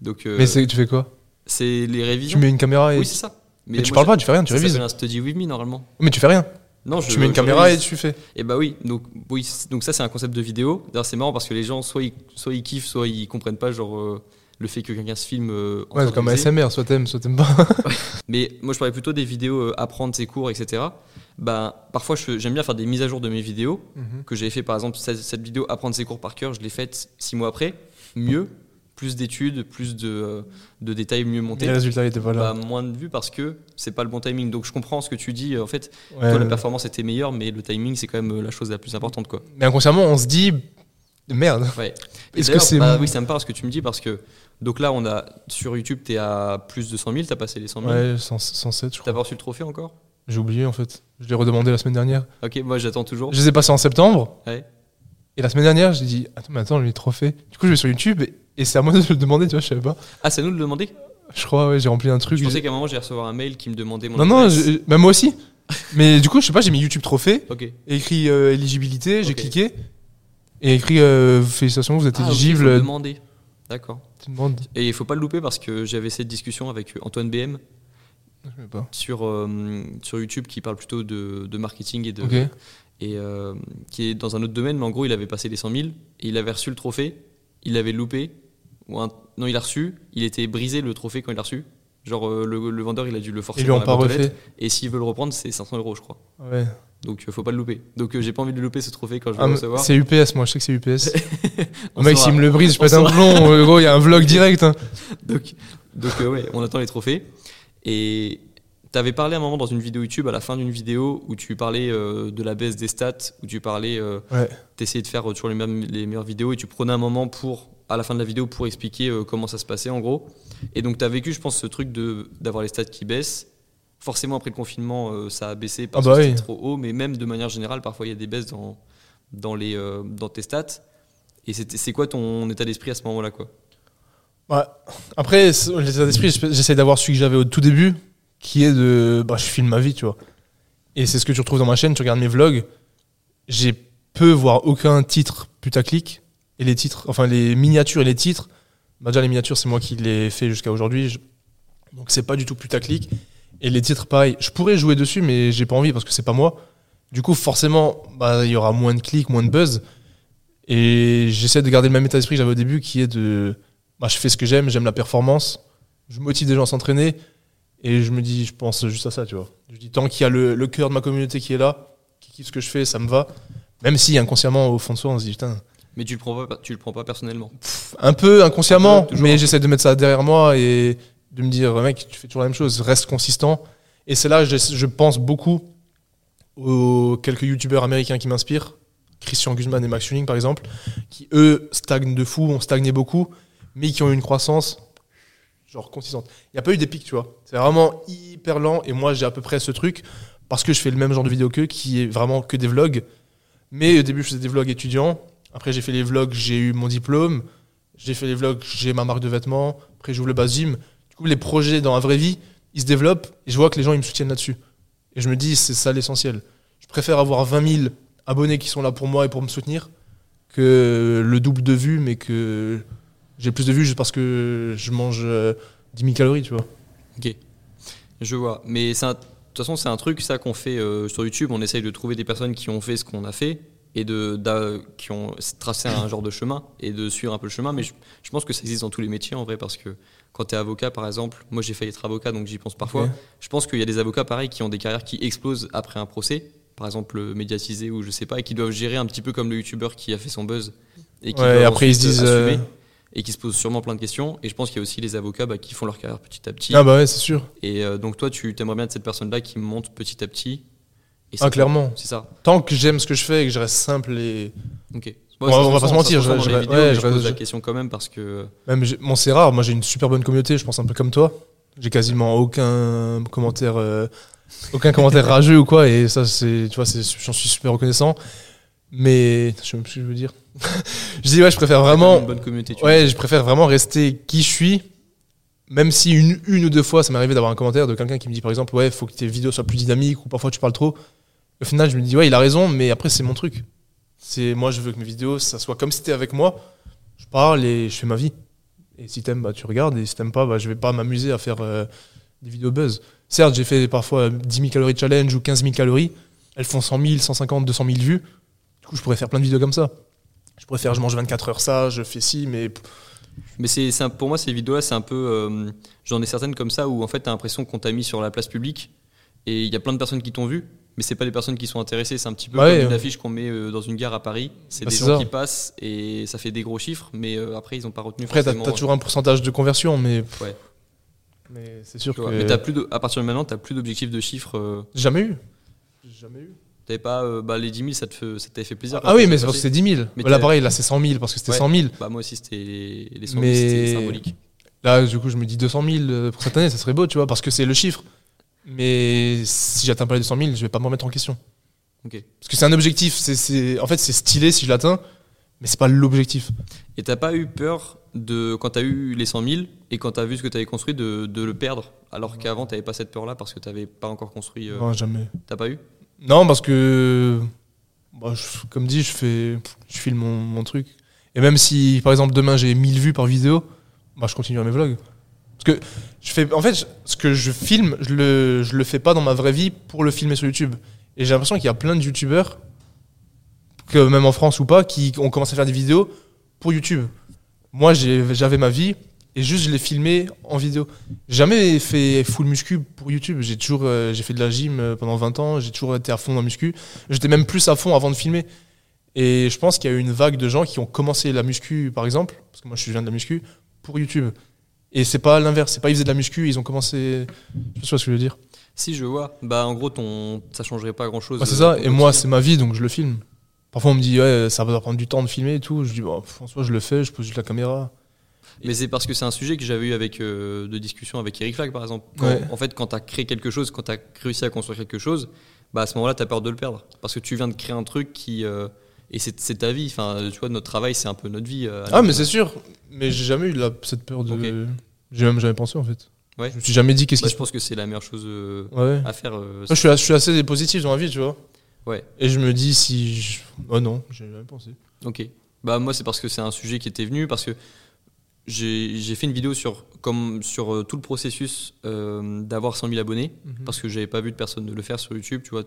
Donc Mais c'est- tu fais quoi? c'est les Tu révisions. mets une caméra et. Oui, c'est ça. Mais tu moi, parles pas, tu fais rien, tu ça révises. un study with me normalement. Mais tu fais rien. Non, je, Tu mets une caméra et tu fais. Et bah oui, donc oui, donc ça c'est un concept de vidéo. D'ailleurs c'est marrant parce que les gens soit ils, soit ils kiffent, soit ils comprennent pas genre euh, le fait que quelqu'un se filme. euh, en Ouais, comme. ASMR, soit t'aimes, soit t'aimes pas. Mais moi je parlais plutôt des vidéos euh, apprendre ses cours, etc. Bah parfois j'aime bien faire des mises à jour de mes vidéos Mhm. que j'avais fait par exemple cette, cette vidéo apprendre ses cours par cœur, je l'ai faite six mois après, mieux, plus d'études, plus de, euh, de détails mieux montés. les résultats étaient pas là. Bah, moins de vues parce que c'est pas le bon timing. Donc je comprends ce que tu dis. En fait, Ouais, toi la performance était meilleure, mais le timing c'est quand même euh, la chose la plus importante quoi. Mais inconsciemment, on se dit. Merde. Ouais. Est-ce que c'est bah oui, ça me parle ce que tu me dis parce que donc là on a sur YouTube t'es à plus de 100 000, t'as passé les 100 000. Ouais, 100 107, je T'as crois. pas reçu le trophée encore? J'ai oublié en fait. Je l'ai redemandé la semaine dernière. Ok, moi j'attends toujours. Je les ai passés en septembre. Ouais. Et la semaine dernière, j'ai dit Attends, mais attends, les trophées. Du coup, je vais sur YouTube et, et c'est à moi de le demander, tu vois, je savais pas. Ah, c'est à nous de le demander? Je crois, ouais, j'ai rempli un truc. Je pensais j'ai- qu'à un moment j'allais recevoir un mail qui me demandait mon Non, non, je- bah, moi aussi. [LAUGHS] mais du coup, je sais pas, j'ai mis YouTube trophée, Ok. écrit euh, éligibilité, j'ai cliqué. Et écrit euh, Félicitations, vous êtes Ah, éligible. le demander. D'accord. Tu demandes. Et il faut pas le louper parce que j'avais cette discussion avec Antoine BM Je sais pas. sur, euh, sur YouTube qui parle plutôt de, de marketing et de. Et euh, qui est dans un autre domaine, mais en gros, il avait passé les 100 000 et il avait reçu le trophée, il l'avait loupé, ou un- non, il l'a reçu, il était brisé le trophée quand il l'a reçu. Genre, euh, le, le vendeur, il a dû le forcer. Ils lui dans ont la pas refait. Et s'il veut le reprendre, c'est 500 euros, je crois. Ouais. Donc, euh, faut pas le louper. Donc, euh, j'ai pas envie de le louper ce trophée quand je vais Ah, le recevoir. c'est UPS, moi, je sais que c'est UPS. [LAUGHS] Le mec, s'il me le brise, je pète un plomb. gros, il y a un vlog direct. hein. [LAUGHS] Donc, donc ouais, on attend les trophées. Et t'avais parlé à un moment dans une vidéo YouTube, à la fin d'une vidéo, où tu parlais euh, de la baisse des stats, où tu parlais, euh, Ouais. t'essayais de faire euh, toujours les, mêmes, les meilleures vidéos, et tu prenais un moment pour, à la fin de la vidéo, pour expliquer euh, comment ça se passait en gros. Et donc t'as vécu, je pense, ce truc de d'avoir les stats qui baissent. Forcément, après le confinement, ça a baissé parce Ah bah que oui. c'était trop haut, mais même de manière générale, parfois il y a des baisses dans, dans, les, dans tes stats. Et c'est quoi ton état d'esprit à ce moment-là quoi? Ouais. Après, l'état d'esprit, j'essaie d'avoir celui que j'avais au tout début, qui est de. Bah, je filme ma vie, tu vois. Et c'est ce que tu retrouves dans ma chaîne, tu regardes mes vlogs. J'ai peu, voire aucun titre putaclic. Et les titres, enfin les miniatures et les titres, bah déjà les miniatures, c'est moi qui les fait jusqu'à aujourd'hui. Je- Donc c'est pas du tout putaclic. Et les titres, pareil. Je pourrais jouer dessus, mais j'ai pas envie parce que c'est pas moi. Du coup, forcément, bah, il y aura moins de clics, moins de buzz. Et j'essaie de garder le même état d'esprit que j'avais au début, qui est de bah, je fais ce que j'aime, j'aime la performance, je motive des gens à s'entraîner, et je me dis, je pense juste à ça, tu vois. Je dis, tant qu'il y a le, le cœur de ma communauté qui est là, qui kiffe ce que je fais, ça me va. Même si inconsciemment, au fond de soi, on se dit, putain, Mais tu le prends pas, tu le prends pas personnellement. un peu inconsciemment, Un peu, toujours. mais j'essaie de mettre ça derrière moi et de me dire, mec, tu fais toujours la même chose, reste consistant. Et c'est là, je, je pense beaucoup aux quelques youtubeurs américains qui m'inspirent, Christian Guzman et Max Tuning par exemple, qui eux stagnent de fou, ont stagné beaucoup, mais qui ont eu une croissance genre consistante. Il n'y a pas eu des pics, tu vois. C'est vraiment hyper lent et moi j'ai à peu près ce truc parce que je fais le même genre de vidéo qu'eux qui est vraiment que des vlogs. Mais au début je faisais des vlogs étudiants, après j'ai fait les vlogs, j'ai eu mon diplôme, j'ai fait les vlogs, j'ai ma marque de vêtements, après j'ouvre le bas gym. Du coup les projets dans la vraie vie, ils se développent et je vois que les gens ils me soutiennent là-dessus. Et je me dis c'est ça l'essentiel. Je préfère avoir 20 000 abonnés qui sont là pour moi et pour me soutenir que le double de vues mais que j'ai plus de vues juste parce que je mange euh, 10 000 calories, tu vois. Ok, je vois. Mais de toute façon, c'est un truc ça qu'on fait euh, sur YouTube. On essaye de trouver des personnes qui ont fait ce qu'on a fait et de, qui ont tracé un genre de chemin et de suivre un peu le chemin. Mais je, je pense que ça existe dans tous les métiers en vrai parce que quand tu es avocat par exemple, moi j'ai failli être avocat donc j'y pense parfois. Je pense qu'il y a des avocats pareils qui ont des carrières qui explosent après un procès, par exemple euh, médiatisé ou je sais pas, et qui doivent gérer un petit peu comme le youtubeur qui a fait son buzz et qui Ouais, après, ils se disent, euh, et qui se posent sûrement plein de questions. Et je pense qu'il y a aussi les avocats bah, qui font leur carrière petit à petit. Ah bah ouais, c'est sûr. Et euh, donc toi, tu t'aimerais bien être cette personne-là qui monte petit à petit. Et Ah, clairement. C'est ça. Tant que j'aime ce que je fais et que je reste simple et Ok. On va- on va pas se mentir, je, je- ouais, vidéos, je je pose la question quand même parce que Même bon, c'est rare. Moi, j'ai une super bonne communauté. Je pense un peu comme toi. J'ai quasiment aucun commentaire, euh, aucun commentaire rageux ou quoi. Et ça, c'est, tu vois, c'est, j'en suis super reconnaissant. Mais je sais même plus ce que je veux dire. [LAUGHS] je dis ouais, je préfère vraiment. une bonne communauté. tu Ouais, je préfère vraiment rester qui je suis. Même si une, une ou deux fois, ça m'est arrivé d'avoir un commentaire de quelqu'un qui me dit par exemple, ouais, faut que tes vidéos soient plus dynamiques ou parfois tu parles trop. Au final, je me dis, ouais, il a raison, mais après, c'est mon truc. C'est moi, je veux que mes vidéos, ça soit comme si t'étais avec moi. Je parle et je fais ma vie. Et si t'aimes, bah, tu regardes. Et si t'aimes pas, bah, je vais pas m'amuser à faire euh, des vidéos buzz. Certes, j'ai fait parfois 10 000 calories challenge ou 15 000 calories. Elles font 100 000, 150, 200 000 vues. Coup, je pourrais faire plein de vidéos comme ça. Je pourrais faire, je mange 24 heures ça, je fais ci, mais Mais c'est, c'est un- pour moi, ces vidéos-là, c'est un peu. euh, j'en ai certaines comme ça où en fait, t'as l'impression qu'on t'a mis sur la place publique et il y a plein de personnes qui t'ont vu, mais c'est pas les personnes qui sont intéressées. C'est un petit peu comme une euh. affiche qu'on met euh, dans une gare à Paris. C'est Bah, des c'est gens ça. qui passent et ça fait des gros chiffres, mais euh, après, ils ont pas retenu. Après, t'as forcément, as toujours un pourcentage de conversion, mais. Ouais. Mais c'est sûr tu que. Mais t'as plus de, à partir de maintenant, t'as plus d'objectif de chiffres. euh, Jamais eu. Jamais eu. T'avais pas. euh, bah, les 10 000, ça te fait- ça t'avait fait plaisir. Ah oui, mais c'est parce que c'est 10 000. Mais là, t'as- pareil, là, c'est 100 000 parce que c'était Ouais. 100 000. Bah, moi aussi, c'était les, les 100 000, Mais- c'était symbolique. Là, du coup, je me dis 200 000 euh, pour cette année, ça serait beau, tu vois, parce que c'est le chiffre. Mais si j'atteins pas les 200 000, je vais pas me remettre en question. Ok. Parce que c'est un objectif. c'est En fait, c'est stylé si je l'atteins, mais c'est pas l'objectif. Et t'as pas eu peur de quand t'as eu les 100 000 et quand t'as vu ce que t'avais construit de, de le perdre alors qu'avant t'avais pas cette peur là parce que t'avais pas encore construit. euh, Non, jamais. T'as pas eu? Non, parce que, bah, comme dit, je fais, je filme mon, mon truc. Et même si, par exemple, demain j'ai 1000 vues par vidéo, bah, je continuerai mes vlogs. Parce que je fais, en fait, ce que je filme, je le, je le fais pas dans ma vraie vie pour le filmer sur YouTube. Et j'ai l'impression qu'il y a plein de YouTubeurs, que même en France ou pas, qui ont commencé à faire des vidéos pour YouTube. Moi, j'avais ma vie et juste je l'ai filmé en vidéo. Jamais fait full muscu pour YouTube. J'ai toujours, euh, j'ai fait de la gym euh, pendant 20 ans. J'ai toujours été à fond dans la muscu. J'étais même plus à fond avant de filmer. Et je pense qu'il y a eu une vague de gens qui ont commencé la muscu, par exemple, parce que moi je viens de la muscu, pour YouTube. Et c'est pas l'inverse. C'est pas ils faisaient de la muscu, ils ont commencé. Je sais pas ce que je veux dire? Si je vois. Bah en gros ton ça changerait pas grand chose. Ouais, c'est ça. Et moi, c'est ma vie, donc je le filme. Parfois, on me dit, ouais, ça va prendre du temps de filmer et tout. Je dis, bon, pff, en soi, je le fais, je pose juste la caméra. Mais c'est parce que c'est un sujet que j'avais eu avec euh, de discussion avec Eric Flack par exemple. Quand- Ouais. En fait quand t'as créé quelque chose, quand t'as réussi à construire quelque chose, bah à ce moment-là t'as peur de le perdre parce que tu viens de créer un truc qui euh, et c'est c'est ta vie. Enfin tu vois notre travail c'est un peu notre vie. euh, Ah, mais c'est sûr. Mais j'ai jamais eu la- cette peur de. Ok. J'ai même jamais pensé, en fait. Ouais. Je me suis jamais dit qu'est-ce Bah, qui je se pense que c'est la meilleure chose Ouais. à faire. Moi, je suis, je suis assez positif dans la vie, tu vois. Ouais. Et je me dis si. Je... Oh non, j'ai jamais pensé. Ok. Bah moi c'est parce que c'est un sujet qui était venu parce que j'ai fait une vidéo sur, comme, sur euh, tout le processus euh, d'avoir 100 000 abonnés, Mhm. parce que j'avais pas vu de personne le faire sur YouTube, tu vois.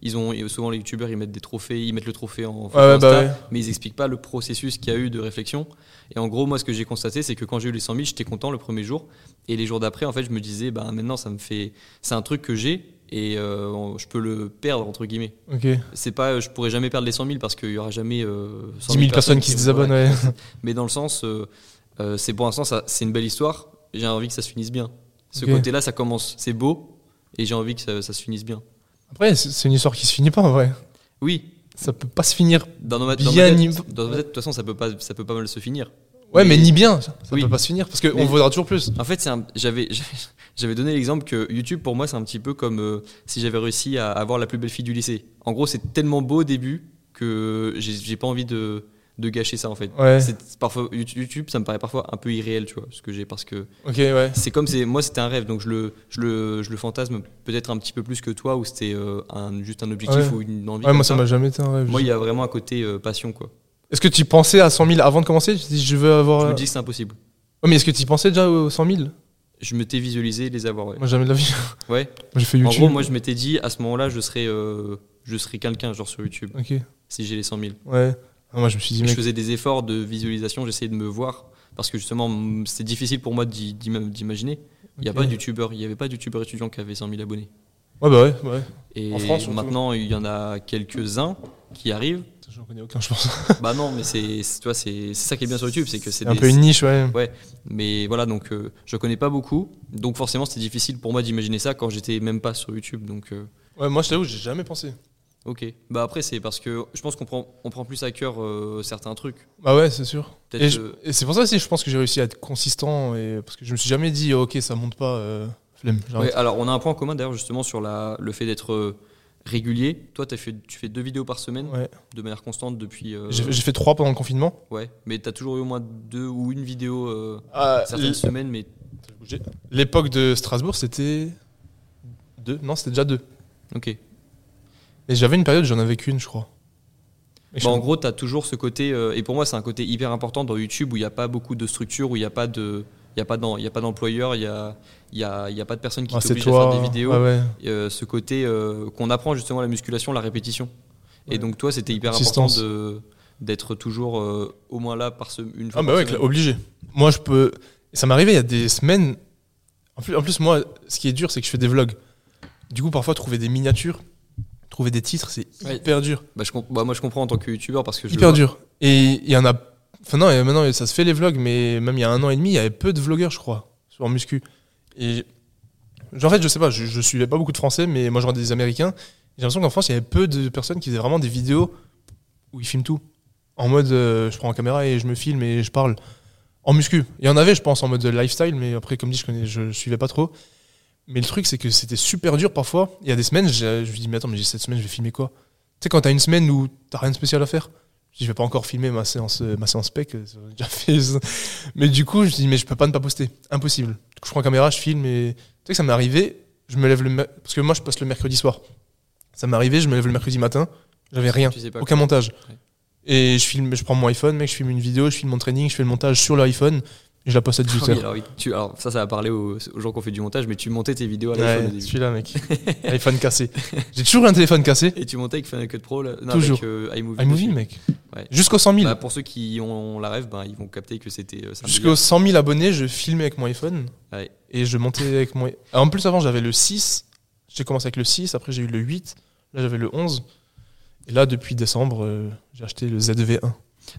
Ils ont, souvent les youtubeurs, ils mettent des trophées, ils mettent le trophée en Insta, bah ouais. mais ils expliquent pas le processus qu'il y a eu de réflexion. Et en gros, moi, ce que j'ai constaté, c'est que quand j'ai eu les 100 000, j'étais content le premier jour. Et les jours d'après, en fait, je me disais, bah, maintenant, ça me fait. C'est un truc que j'ai et euh, je peux le perdre, entre guillemets. Ok. C'est pas, je pourrais jamais perdre les 100 000 parce qu'il y aura jamais euh, 100 10 000 personnes qui se désabonnent, ouais. [LAUGHS] Mais dans le sens, euh, euh, c'est pour l'instant, ça- c'est une belle histoire. J'ai envie que ça se finisse bien. Ce côté-là, ça commence, c'est beau et j'ai envie que ça, ça se finisse bien. Après, c'est une histoire qui se finit pas en vrai. Oui, Ça peut pas se finir. dans dans Bien tête, ni- dans de toute façon, ça peut pas, ça peut pas mal se finir. Ouais, mais, Mais- ni bien. Ça Oui. peut pas se finir parce qu'on vaudra toujours plus. En fait, j'avais [LAUGHS] j'avais donné l'exemple que YouTube pour moi c'est un petit peu comme euh, si j'avais réussi à avoir la plus belle fille du lycée. En gros, c'est tellement beau au début que j'ai pas envie de, de gâcher ça en fait. Ouais. Parfois YouTube, ça me paraît parfois un peu irréel, tu vois, ce que j'ai parce que Ok, ouais. c'est comme c'est moi c'était un rêve donc je le je le, je le fantasme peut-être un petit peu plus que toi où c'était euh, un, juste un objectif Ouais. ou une envie. Moi, ça m'a jamais été un rêve. Moi, il y a vraiment un côté euh, passion quoi. Est-ce que tu pensais à 100 000 avant de commencer? Tu dis, je veux avoir. Je me euh, dis que c'est impossible. Ouais, mais est-ce que tu pensais déjà aux 100 000 Je m'étais visualisé les avoir. Ouais. Moi, jamais de la vie. Ouais. [LAUGHS] J'ai fait En YouTube. gros, moi je m'étais dit à ce moment-là, je serais euh, je serais quelqu'un genre sur YouTube Ok, si j'ai les 100 000. ouais. Ah, moi, je me suis dit, je mec. faisais des efforts de visualisation, j'essayais de me voir parce que justement c'était difficile pour moi d'imaginer. Il n'y a pas de youtubeur, il n'y avait pas de youtubeur étudiant qui avait 100 000 abonnés. Ouais, bah ouais, ouais. Et En France, maintenant il y en a quelques-uns qui arrivent. J'en connais aucun, je pense. [LAUGHS] bah non, mais c'est c'est- tu vois, c'est c'est ça qui est bien sur YouTube, c'est que c'est C'est un des- peu une niche, ouais. Ouais, mais voilà, donc euh, je connais pas beaucoup, donc forcément c'était difficile pour moi d'imaginer ça quand j'étais même pas sur YouTube, donc euh, Ouais, moi, je t'avoue, j'ai jamais pensé. Ok. Bah après c'est parce que je pense qu'on prend, on prend plus à cœur euh, certains trucs. Bah ouais, c'est sûr. Et, c'est pour ça aussi, je pense que j'ai réussi à être consistant. Et... Parce que je me suis jamais dit, ok, ça monte pas, euh, flemme. ouais, alors on a un point en commun d'ailleurs justement sur la, le fait d'être euh, régulier. Toi as fait, tu fais deux vidéos par semaine Ouais. de manière constante depuis. J'ai fait trois pendant le confinement. ouais, mais t'as toujours eu au moins deux ou une vidéo Ah, certaines semaines, mais L'époque de Strasbourg, c'était deux. Non, c'était déjà deux. ok. Et j'avais une période, j'en avais qu'une, je crois. Bah, en gros, tu as toujours ce côté, euh, et pour moi, c'est un côté hyper important dans YouTube où il n'y a pas beaucoup de structure, où il n'y a pas de. Il n'y a pas d'en- il y a pas d'employeur, il n'y a, il y a, il y a pas de personne qui Ah, t'oblige à faire des vidéos. Ouais, ouais. Euh, ce côté euh, qu'on apprend justement la musculation, la répétition. Ouais. Et donc, toi, c'était hyper important de- d'être toujours euh, au moins là par ce, une fois Ah bah ouais, obligé. Moi, je peux. Ça m'est arrivé il y a des semaines. En plus, en plus, moi, ce qui est dur, c'est que je fais des vlogs. Du coup, parfois, trouver des miniatures, trouver des titres, c'est Ouais. hyper dur. Bah, je bah, moi, je comprends en tant que youtubeur parce que je Hyper dur. Et il y en a. Enfin, non, et maintenant, ça se fait les vlogs, mais même il y a un an et demi, il y avait peu de vlogueurs, je crois, sur muscu. Et. En fait, je sais pas, je, je suivais pas beaucoup de Français, mais moi, je regardais des Américains. J'ai l'impression qu'en France, il y avait peu de personnes qui faisaient vraiment des vidéos où ils filment tout. En mode, euh, je prends la caméra et je me filme et je parle. En muscu. Il y en avait, je pense, en mode lifestyle, mais après, comme dit, je, connais, je, suivais pas trop. Mais le truc, c'est que c'était super dur parfois. Il y a des semaines, je, je me dis, mais attends, mais j'ai cette semaine, je vais filmer quoi? Tu sais, quand t'as une semaine où t'as rien de spécial à faire, je dis, je vais pas encore filmer ma séance, euh, ma séance spec, euh, déjà fait ça. Mais du coup, je dis, mais je peux pas ne pas poster. Impossible. Du coup, je prends la caméra, je filme et. Tu sais que ça m'est arrivé, je me lève le. Parce que moi, je passe le mercredi soir. Ça m'est arrivé, je me lève le mercredi matin, j'avais rien. Tu sais pas Aucun montage. Ouais. Et je filme, je prends mon iPhone, mec, je filme une vidéo, je filme mon training, je fais le montage sur l'iPhone je la poste à Ah 18h. oui, alors, oui, tu- alors, ça, ça va parler aux, aux gens qui ont fait du montage, mais tu montais tes vidéos à l'iPhone Ouais, celui-là, mec. [LAUGHS] iPhone cassé. J'ai toujours eu un téléphone cassé. Et tu montais avec Final Cut Pro, là, non, Toujours. avec euh, iMovie. iMovie, mec. Ouais. Jusqu'aux 100 000. Bah, pour ceux qui ont la rêve, ben, ils vont capter que c'était. euh, Jusqu'aux délire. 100 000 abonnés, je filmais avec mon iPhone Ouais. et je montais avec mon. Ah, en plus, avant, j'avais le 6. J'ai commencé avec le 6, après, j'ai eu le 8. Là, j'avais le 11. Et là, depuis décembre, euh, j'ai acheté le ZV1.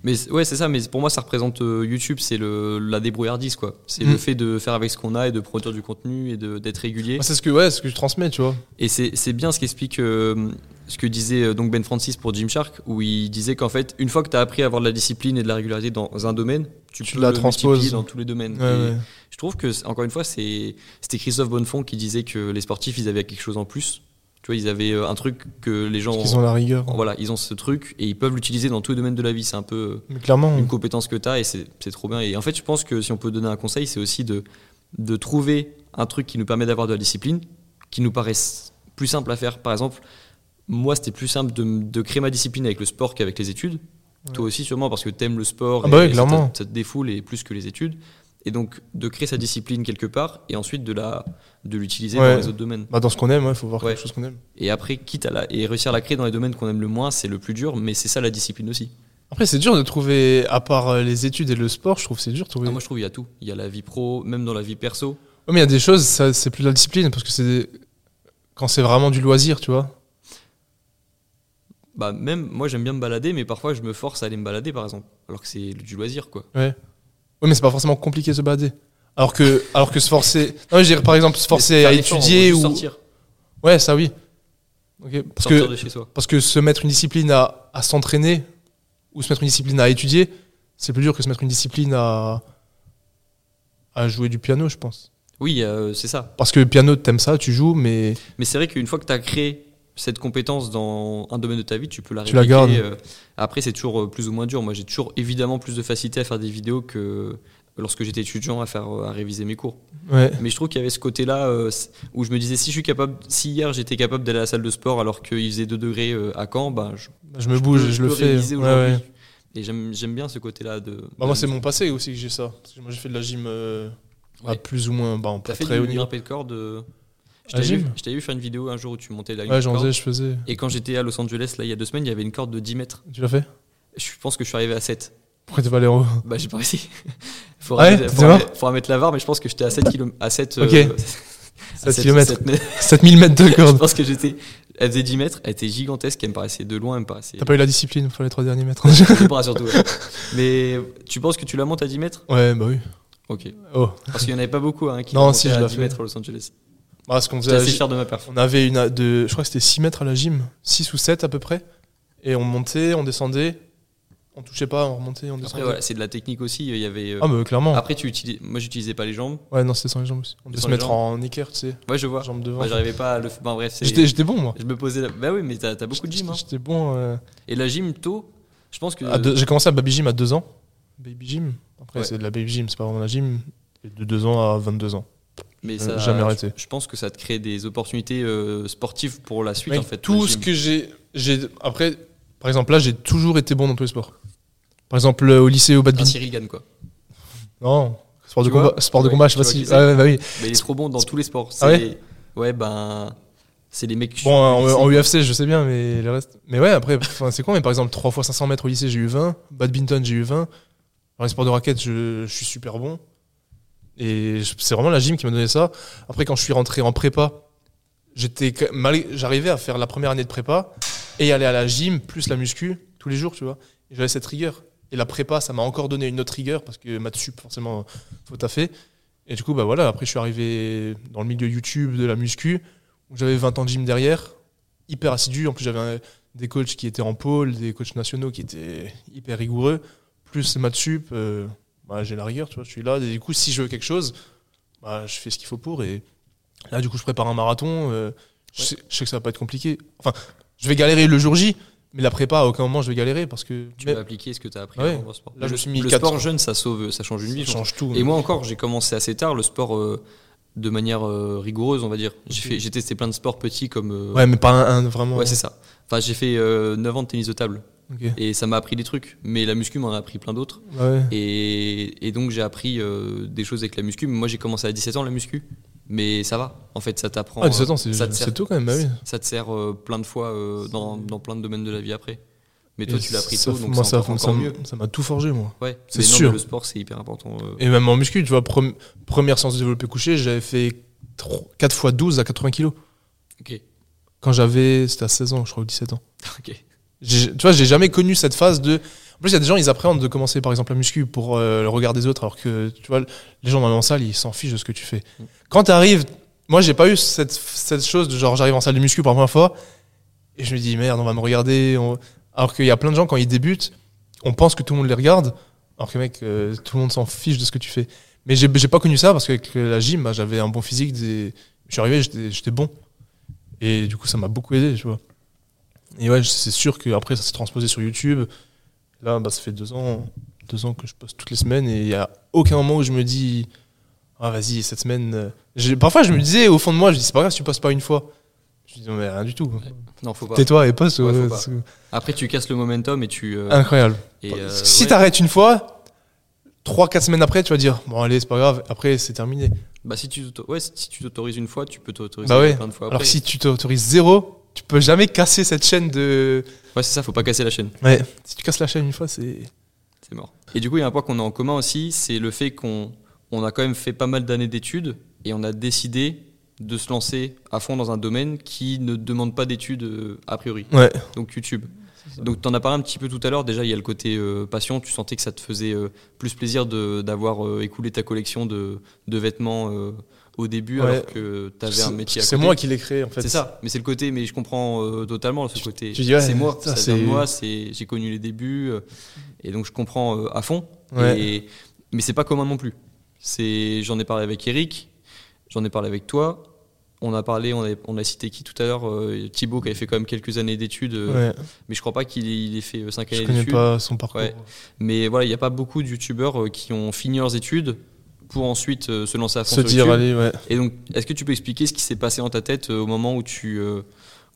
Mais ouais, c'est ça. Mais pour moi, ça représente euh, YouTube, c'est le la débrouillardise, quoi. C'est Mm. le fait de faire avec ce qu'on a et de produire du contenu et d'être régulier. Moi, c'est ce que, ouais, ce que je transmets, tu vois. Et c'est bien ce qu'explique euh, ce que disait euh, donc Ben Francis pour Gymshark, où il disait qu'en fait, une fois que tu as appris à avoir de la discipline et de la régularité dans un domaine, tu, Tu peux la transposes. dans tous les domaines. Ouais, Et ouais. Je trouve que, encore une fois, c'est- c'était Christophe Bonnefond qui disait que les sportifs, ils avaient quelque chose en plus. Tu vois, ils avaient euh, un truc que les gens. Parce qu'ils ont la rigueur. Voilà, ils ont ce truc et ils peuvent l'utiliser dans tous les domaines de la vie. C'est un peu Mais clairement. une compétence que tu as et c'est c'est trop bien. Et en fait, je pense que si on peut donner un conseil, c'est aussi de, de trouver un truc qui nous permet d'avoir de la discipline, qui nous paraisse plus simple à faire. Par exemple, moi, c'était plus simple de, de créer ma discipline avec le sport qu'avec les études. Toi aussi, sûrement, parce que tu aimes le sport Ah bah et oui, ça, te- ça te défoule et plus que les études. Et donc de créer sa discipline quelque part et ensuite de la de l'utiliser Ouais. dans les autres domaines. Bah, dans ce qu'on aime, il faut voir Ouais. quelque chose qu'on aime. Et après, quitte à la et réussir à la créer dans les domaines qu'on aime le moins, c'est le plus dur, mais c'est ça la discipline aussi. Après, c'est dur de trouver, à part euh, les études et le sport, je trouve que c'est dur de trouver. Ah, moi je trouve il y a tout. Il y a la vie pro, même dans la vie perso. Mais il y a des choses, ça, c'est plus de la discipline, parce que c'est quand c'est vraiment du loisir, tu vois. Bah même moi j'aime bien me balader, mais parfois je me force à aller me balader par exemple, alors que c'est du loisir quoi. Ouais. Oui, mais c'est pas forcément compliqué de se balader. Alors que, alors que se forcer. Non, je dirais par exemple se forcer à étudier ou. sortir, Ouais, ça oui. Parce sortir que, de chez soi. parce que se mettre une discipline à, à s'entraîner ou se mettre une discipline à étudier, c'est plus dur que se mettre une discipline à, à jouer du piano, je pense. Oui, euh, c'est ça. Parce que le piano, t'aimes ça, tu joues, mais Mais c'est vrai qu'une fois que tu as créé cette compétence dans un domaine de ta vie, tu peux la Tu la gardes. euh, après, c'est toujours euh, plus ou moins dur. Moi, j'ai toujours évidemment plus de facilité à faire des vidéos que lorsque j'étais étudiant à faire euh, à réviser mes cours. ouais. Mais je trouve qu'il y avait ce côté-là euh, où je me disais si je suis capable, si hier j'étais capable d'aller à la salle de sport alors qu'il faisait 2 degrés euh, à Caen, ben je, Je me bouge, peux- je, le fais. réviser Ouais, ouais. Et j'aime j'aime bien ce côté-là de. Bah, moi, c'est mon passé aussi que j'ai ça. Parce que moi, j'ai fait de la gym euh, à plus ou moins, bah, T'as pas fait très haut du niveau. grimpé de corde euh, Je t'avais vu, gym je vu faire une vidéo un jour où tu montais la Ouais, j'en faisais, je faisais. Et quand j'étais à Los Angeles, là, il y a deux semaines, il y avait une corde de 10 mètres. Tu l'as fait? Je pense que je suis arrivé à 7. Pourquoi t'es pas allé en haut? Bah, j'ai pas réussi. [LAUGHS] faut Ouais, mettre, faudra, faudra mettre la barre, mais je pense que j'étais à 7 km. À 7, Ok. euh, 7 7 km. 7 mètres. [LAUGHS] 7000 mètres de [LAUGHS] je corde. pense que j'étais. Elle faisait 10 mètres, elle était gigantesque, elle me paraissait de loin, elle me paraissait. T'as pas eu la discipline pour les 3 derniers mètres Les bras surtout. ouais. Mais tu penses que tu la montes à 10 mètres? Ouais, bah oui. Ok. Oh. Parce qu'il y en avait pas beaucoup hein, qui Non, si, je à l'ai 10 fait. mètres à Los Angeles. Bah, ce qu'on J'étais faisait, à assez la fier de ma perf. On avait une de, je crois que c'était 6 mètres à la gym, 6 ou 7 à peu près. Et on montait, on descendait, on touchait pas, on remontait, on Après, descendait. voilà, c'est de la technique aussi. Il y avait. euh, Ah, bah clairement. Après, tu utilises. Moi, j'utilisais pas les jambes. Ouais, non, c'était sans les jambes aussi. On devait Sans se les mettre jambes. en équerre, tu sais, Ouais, je vois. jambes devant. Moi, j'arrivais pas à le. Bref, c'est. J'étais j'étais bon, moi. Je me posais. là- Bah oui, mais t'as t'as beaucoup de gym. Hein. J'étais bon. euh, Et la gym, tôt, je pense que. deux- J'ai commencé à baby gym à 2 ans. Baby gym. Après, Ouais. c'est de la baby gym, c'est pas vraiment la gym. Et de 2 ans à 22 ans. Mais j'ai ça, jamais arrêté. Je pense que ça te crée des opportunités euh, sportives pour la suite, Mec, en fait. tout ce que j'ai, j'ai. Après, par exemple, là, j'ai toujours été bon dans tous les sports. Par exemple, au lycée, au Un badminton. Cyril Gann, quoi. Non, sport de Tu combat. Sport de Ouais, combat, je sais pas vois si. Ouais, ouais, bah oui. Mais il est trop bon dans tous les sports. Ah C'est- ouais Ouais, ben. C'est les mecs. Bon, en, en UFC, je sais bien, mais le reste. Mais ouais, après, enfin, c'est con, mais par exemple, 3 fois 500 mètres au lycée, j'ai eu 20. Badminton, j'ai eu 20. Dans les sports de raquette, je, je suis super bon. Et c'est vraiment la gym qui m'a donné ça. Après, quand je suis rentré en prépa, j'étais j'arrivais à faire la première année de prépa et aller à la gym plus la muscu tous les jours, tu vois. J'avais cette rigueur. Et la prépa, ça m'a encore donné une autre rigueur parce que maths sup, forcément, faut taffer. Et du coup, bah voilà, après, je suis arrivé dans le milieu YouTube de la muscu où j'avais 20 ans de gym derrière, hyper assidu. En plus, j'avais des coachs qui étaient en pôle, des coachs nationaux qui étaient hyper rigoureux. Plus maths sup, euh, bah, j'ai la rigueur, tu vois, je suis là. Et du coup, si je veux quelque chose, bah, je fais ce qu'il faut pour. Et là, du coup, je prépare un marathon. euh, je, sais, je sais que ça va pas être compliqué. Enfin, je vais galérer le jour J, mais la prépa, à aucun moment, je vais galérer parce que Tu mais peux appliquer ce que tu as appris Ouais. avant sport. Là, je le, me suis mis le sport jeune, ça sauve, ça change une vie. ça je change tout. Et moi encore, j'ai commencé assez tard le sport euh, de manière euh, rigoureuse, on va dire. J'ai testé plein de sports petits comme. Ouais, mais pas un, un vraiment. ouais, c'est ça. Enfin, j'ai fait euh, 9 ans de tennis de table Et ça m'a appris des trucs. Mais la muscu m'en a appris plein d'autres. Ouais. Et, et donc j'ai appris euh, des choses avec la muscu. Moi, j'ai commencé à 17 ans la muscu, mais ça va. En fait, ça t'apprend. Ah, 17 ans, euh, c'est ça te sert- c'est tôt quand même, bah oui. Ça te sert euh, plein de fois euh, dans, dans plein de domaines de la vie après. Mais toi, Et tu l'as appris tôt, donc moi, ça, ça, mieux. ça m'a tout forgé, moi. Ouais, C'est non, sûr. le sport, c'est hyper important. euh. Et même en muscu, tu vois, première séance de développé couché, j'avais fait 4 fois 12 à 80 kilos. Ok. Quand j'avais, c'était à 16 ans, je crois, ou 17 ans. [LAUGHS] Ok. Tu vois, j'ai jamais connu cette phase de. En plus, il y a des gens, ils appréhendent de commencer par exemple la muscu pour euh, le regard des autres, alors que tu vois, les gens dans la salle, ils s'en fichent de ce que tu fais. Mm. Quand tu arrives, moi, j'ai pas eu cette, cette chose de genre, j'arrive en salle de muscu pour la première fois, et je me dis, merde, on va me regarder. on- Alors qu'il y a plein de gens, quand ils débutent, on pense que tout le monde les regarde, alors que mec, euh, tout le monde s'en fiche de ce que tu fais. Mais j'ai pas connu ça parce qu'avec la gym, bah, j'avais un bon physique. Des... Je suis arrivé, j'étais j'étais bon. Et du coup, ça m'a beaucoup aidé, tu vois. Et ouais, c'est sûr qu'après, ça s'est transposé sur YouTube. Là, bah, ça fait deux ans, deux ans que je poste toutes les semaines et il n'y a aucun moment où je me dis Ah, vas-y, cette semaine. euh, Parfois, je me disais au fond de moi, je dis C'est pas grave si tu postes pas une fois. Je dis Non, mais rien du tout. Non, faut pas. Tais-toi et poste. Ouais, ouais, c'est Après, tu casses le momentum et tu. euh, Incroyable. et, euh, si ouais. t'arrêtes une fois, 3-4 semaines après, tu vas dire, bon, allez, c'est pas grave, après, c'est terminé. Bah, si tu t'autorises une fois, tu peux t'autoriser Bah plein de fois Alors après. si tu t'autorises zéro, tu peux jamais casser cette chaîne de. Ouais, c'est ça, faut pas casser la chaîne. Ouais, si tu casses la chaîne une fois, c'est. C'est mort. Et du coup, il y a un point qu'on a en commun aussi, c'est le fait qu'on on a quand même fait pas mal d'années d'études et on a décidé de se lancer à fond dans un domaine qui ne demande pas d'études euh, a priori. Ouais. Donc YouTube. Donc tu en as parlé un petit peu tout à l'heure. Déjà, il y a le côté euh, passion. Tu sentais que ça te faisait euh, plus plaisir de- d'avoir euh, écoulé ta collection de, de vêtements euh, au début Ouais. alors que tu avais un métier à C'est moi qui l'ai créé, en fait. C'est ça, mais c'est le côté, mais je comprends euh, totalement ce côté. ouais, c'est moi, ça, moi, j'ai connu les débuts, euh, et donc je comprends euh, à fond. Ouais. Et, mais c'est pas commun non plus. J'en ai parlé avec Eric, j'en ai parlé avec toi. On a parlé, on a, on a cité qui tout à l'heure, Thibaut qui avait fait quand même quelques années d'études, mais je crois pas qu'il ait, ait fait 5 je années connais d'études. pas son parcours. Mais voilà, il n'y a pas beaucoup de youtubeurs qui ont fini leurs études pour ensuite euh, se lancer à fond Se sur dire, YouTube. allez, ouais. Et donc, est-ce que tu peux expliquer ce qui s'est passé dans ta tête euh, au moment où tu, euh,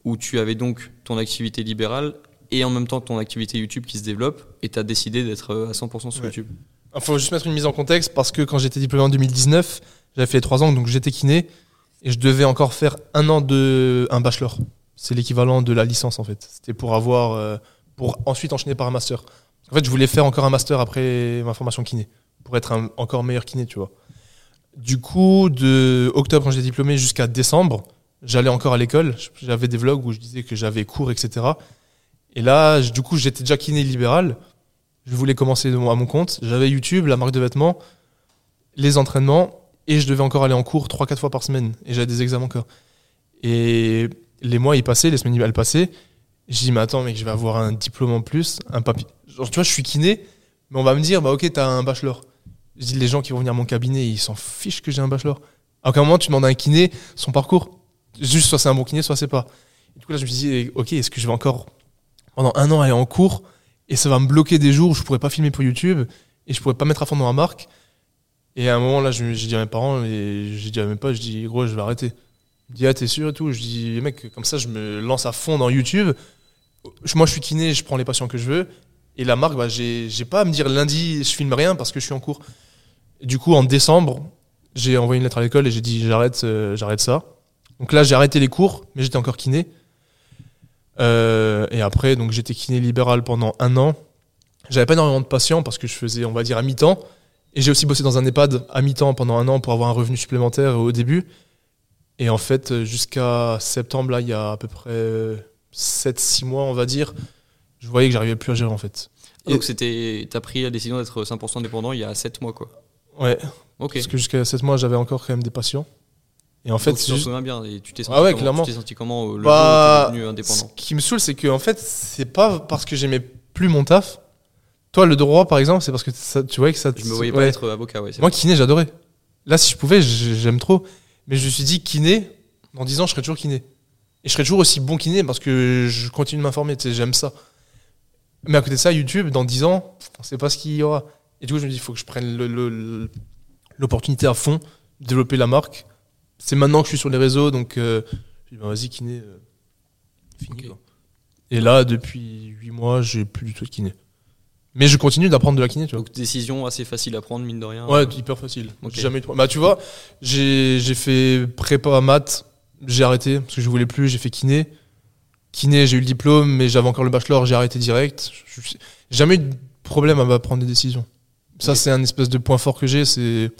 où tu avais donc ton activité libérale et en même temps ton activité YouTube qui se développe et tu as décidé d'être à 100% sur Ouais. YouTube? Il faut juste mettre une mise en contexte parce que quand j'étais diplômé en 2019, j'avais fait les 3 ans, donc j'étais kiné et je devais encore faire un an de un bachelor. C'est l'équivalent de la licence en fait. C'était pour avoir, pour ensuite enchaîner par un master. En fait, je voulais faire encore un master après ma formation kiné pour être un encore meilleur kiné, tu vois. Du coup, de octobre quand j'étais diplômé jusqu'à décembre, j'allais encore à l'école. J'avais des vlogs où je disais que j'avais cours, etc. Et là, du coup, j'étais déjà kiné libéral. Je voulais commencer à mon compte. J'avais YouTube, la marque de vêtements, les entraînements, et je devais encore aller en cours 3-4 fois par semaine. Et j'avais des examens encore. Et les mois, ils passaient, les semaines, elles passaient. Je dis, mais attends, mec, je vais avoir un diplôme en plus, un papier. Genre, tu vois, je suis kiné, mais on va me dire, bah ok, t'as un bachelor. Je dis, les gens qui vont venir à mon cabinet, ils s'en fichent que j'ai un bachelor. À aucun moment, tu demandes à un kiné son parcours. Juste, soit c'est un bon kiné, soit c'est pas. Et du coup, là, je me suis dit, ok, est-ce que je vais encore, pendant un an, aller en cours et ça va me bloquer des jours où je pourrais pas filmer pour YouTube et je pourrais pas mettre à fond dans ma marque? Et à un moment là, je- j'ai dit à mes parents et j'ai dit à mes potes, je dis gros, je vais arrêter. Me disent ah t'es sûr et tout? Je dis mec, comme ça je me lance à fond dans YouTube. Je- Moi je suis kiné, je prends les patients que je veux. Et la marque, bah, j'ai pas à me dire lundi je filme rien parce que je suis en cours. Et du coup en décembre, j'ai envoyé une lettre à l'école et j'ai dit j'arrête, euh, j'arrête ça. Donc là j'ai arrêté les cours, mais j'étais encore kiné. Euh, et après, donc j'étais kiné libéral pendant un an. J'avais pas énormément de patients parce que je faisais, on va dire, à mi-temps. Et j'ai aussi bossé dans un EHPAD à mi-temps pendant un an pour avoir un revenu supplémentaire au début. Et en fait, euh, jusqu'à septembre, là, il y a à peu près 7-6 mois, on va dire, je voyais que j'arrivais plus à gérer en fait. Et- Donc, c'était, tu as pris la décision d'être 100% indépendant il y a 7 mois, quoi. Ouais, Ok. parce que jusqu'à 7 mois, j'avais encore quand même des patients. Et en fait, Donc, tu t'en souviens bien. Et tu t'es senti Ah ouais, comment. Tu t'es senti comment euh, le Bah, devenu indépendant Ce qui me saoule, c'est que en fait, c'est pas parce que j'aimais plus mon taf. Toi, le droit, par exemple, c'est parce que ça, tu voyais que ça. Je me voyais pas être avocat, ouais. Moi, kiné, j'adorais. Là, si je pouvais, j'aime trop. Mais je me suis dit, kiné, dans 10 ans, je serai toujours kiné. Et je serai toujours aussi bon kiné parce que je continue de m'informer, tu sais, j'aime ça. Mais à côté de ça, YouTube, dans 10 ans, on sait pas ce qu'il y aura. Et du coup, je me dis, il faut que je prenne le- le- le- l'opportunité à fond, développer la marque. C'est maintenant que je suis sur les réseaux, donc euh, je dis, bah, vas-y, kiné, euh, fini. Quoi. Et là, depuis 8 mois, j'ai plus du tout de kiné. Mais je continue d'apprendre de la kiné, tu vois. Donc, décision assez facile à prendre, mine de rien. Ouais, hyper facile. Ok. J'ai Jamais eu de problème. Bah, tu vois, j'ai fait prépa maths, j'ai arrêté parce que je voulais plus, j'ai fait kiné. Kiné, j'ai eu le diplôme, mais j'avais encore le bachelor, j'ai arrêté direct. Jamais eu de problème à prendre des décisions. Ça, c'est un espèce de point fort que j'ai, c'est.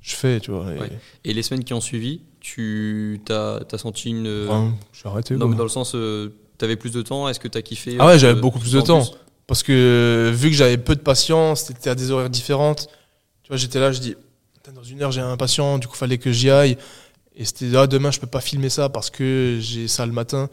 Je fais, tu vois. et- Ouais. Et les semaines qui ont suivi, tu as, senti une. Enfin, j'ai arrêté. Non, mais dans le sens, tu avais plus de temps, est-ce que tu as kiffé Ah ouais, euh, j'avais beaucoup plus de temps. Parce que vu que j'avais peu de patients, c'était à des horaires différentes. Tu vois, j'étais là, je dis, dans une heure j'ai un patient, du coup fallait que j'y aille. Et c'était ah, demain je peux pas filmer ça parce que j'ai ça le matin.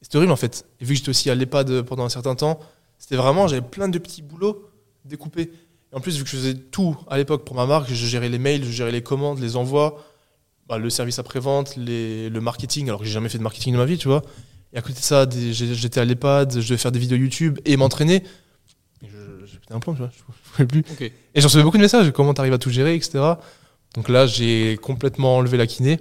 C'était horrible en fait. Et vu que j'étais aussi à l'EHPAD pendant un certain temps, c'était vraiment, j'avais plein de petits boulots découpés. Et en plus, vu que je faisais tout à l'époque pour ma marque, je gérais les mails, je gérais les commandes, les envois, bah, le service après-vente, le marketing, alors que j'ai jamais fait de marketing de ma vie, tu vois. Et à côté de ça, j'étais à l'EHPAD, je devais faire des vidéos YouTube et m'entraîner. J'ai pété un plomb, tu vois, je ne pouvais plus. Et j'en recevais beaucoup de messages, comment t'arrives à tout gérer, etc. Donc là, j'ai complètement enlevé la kiné.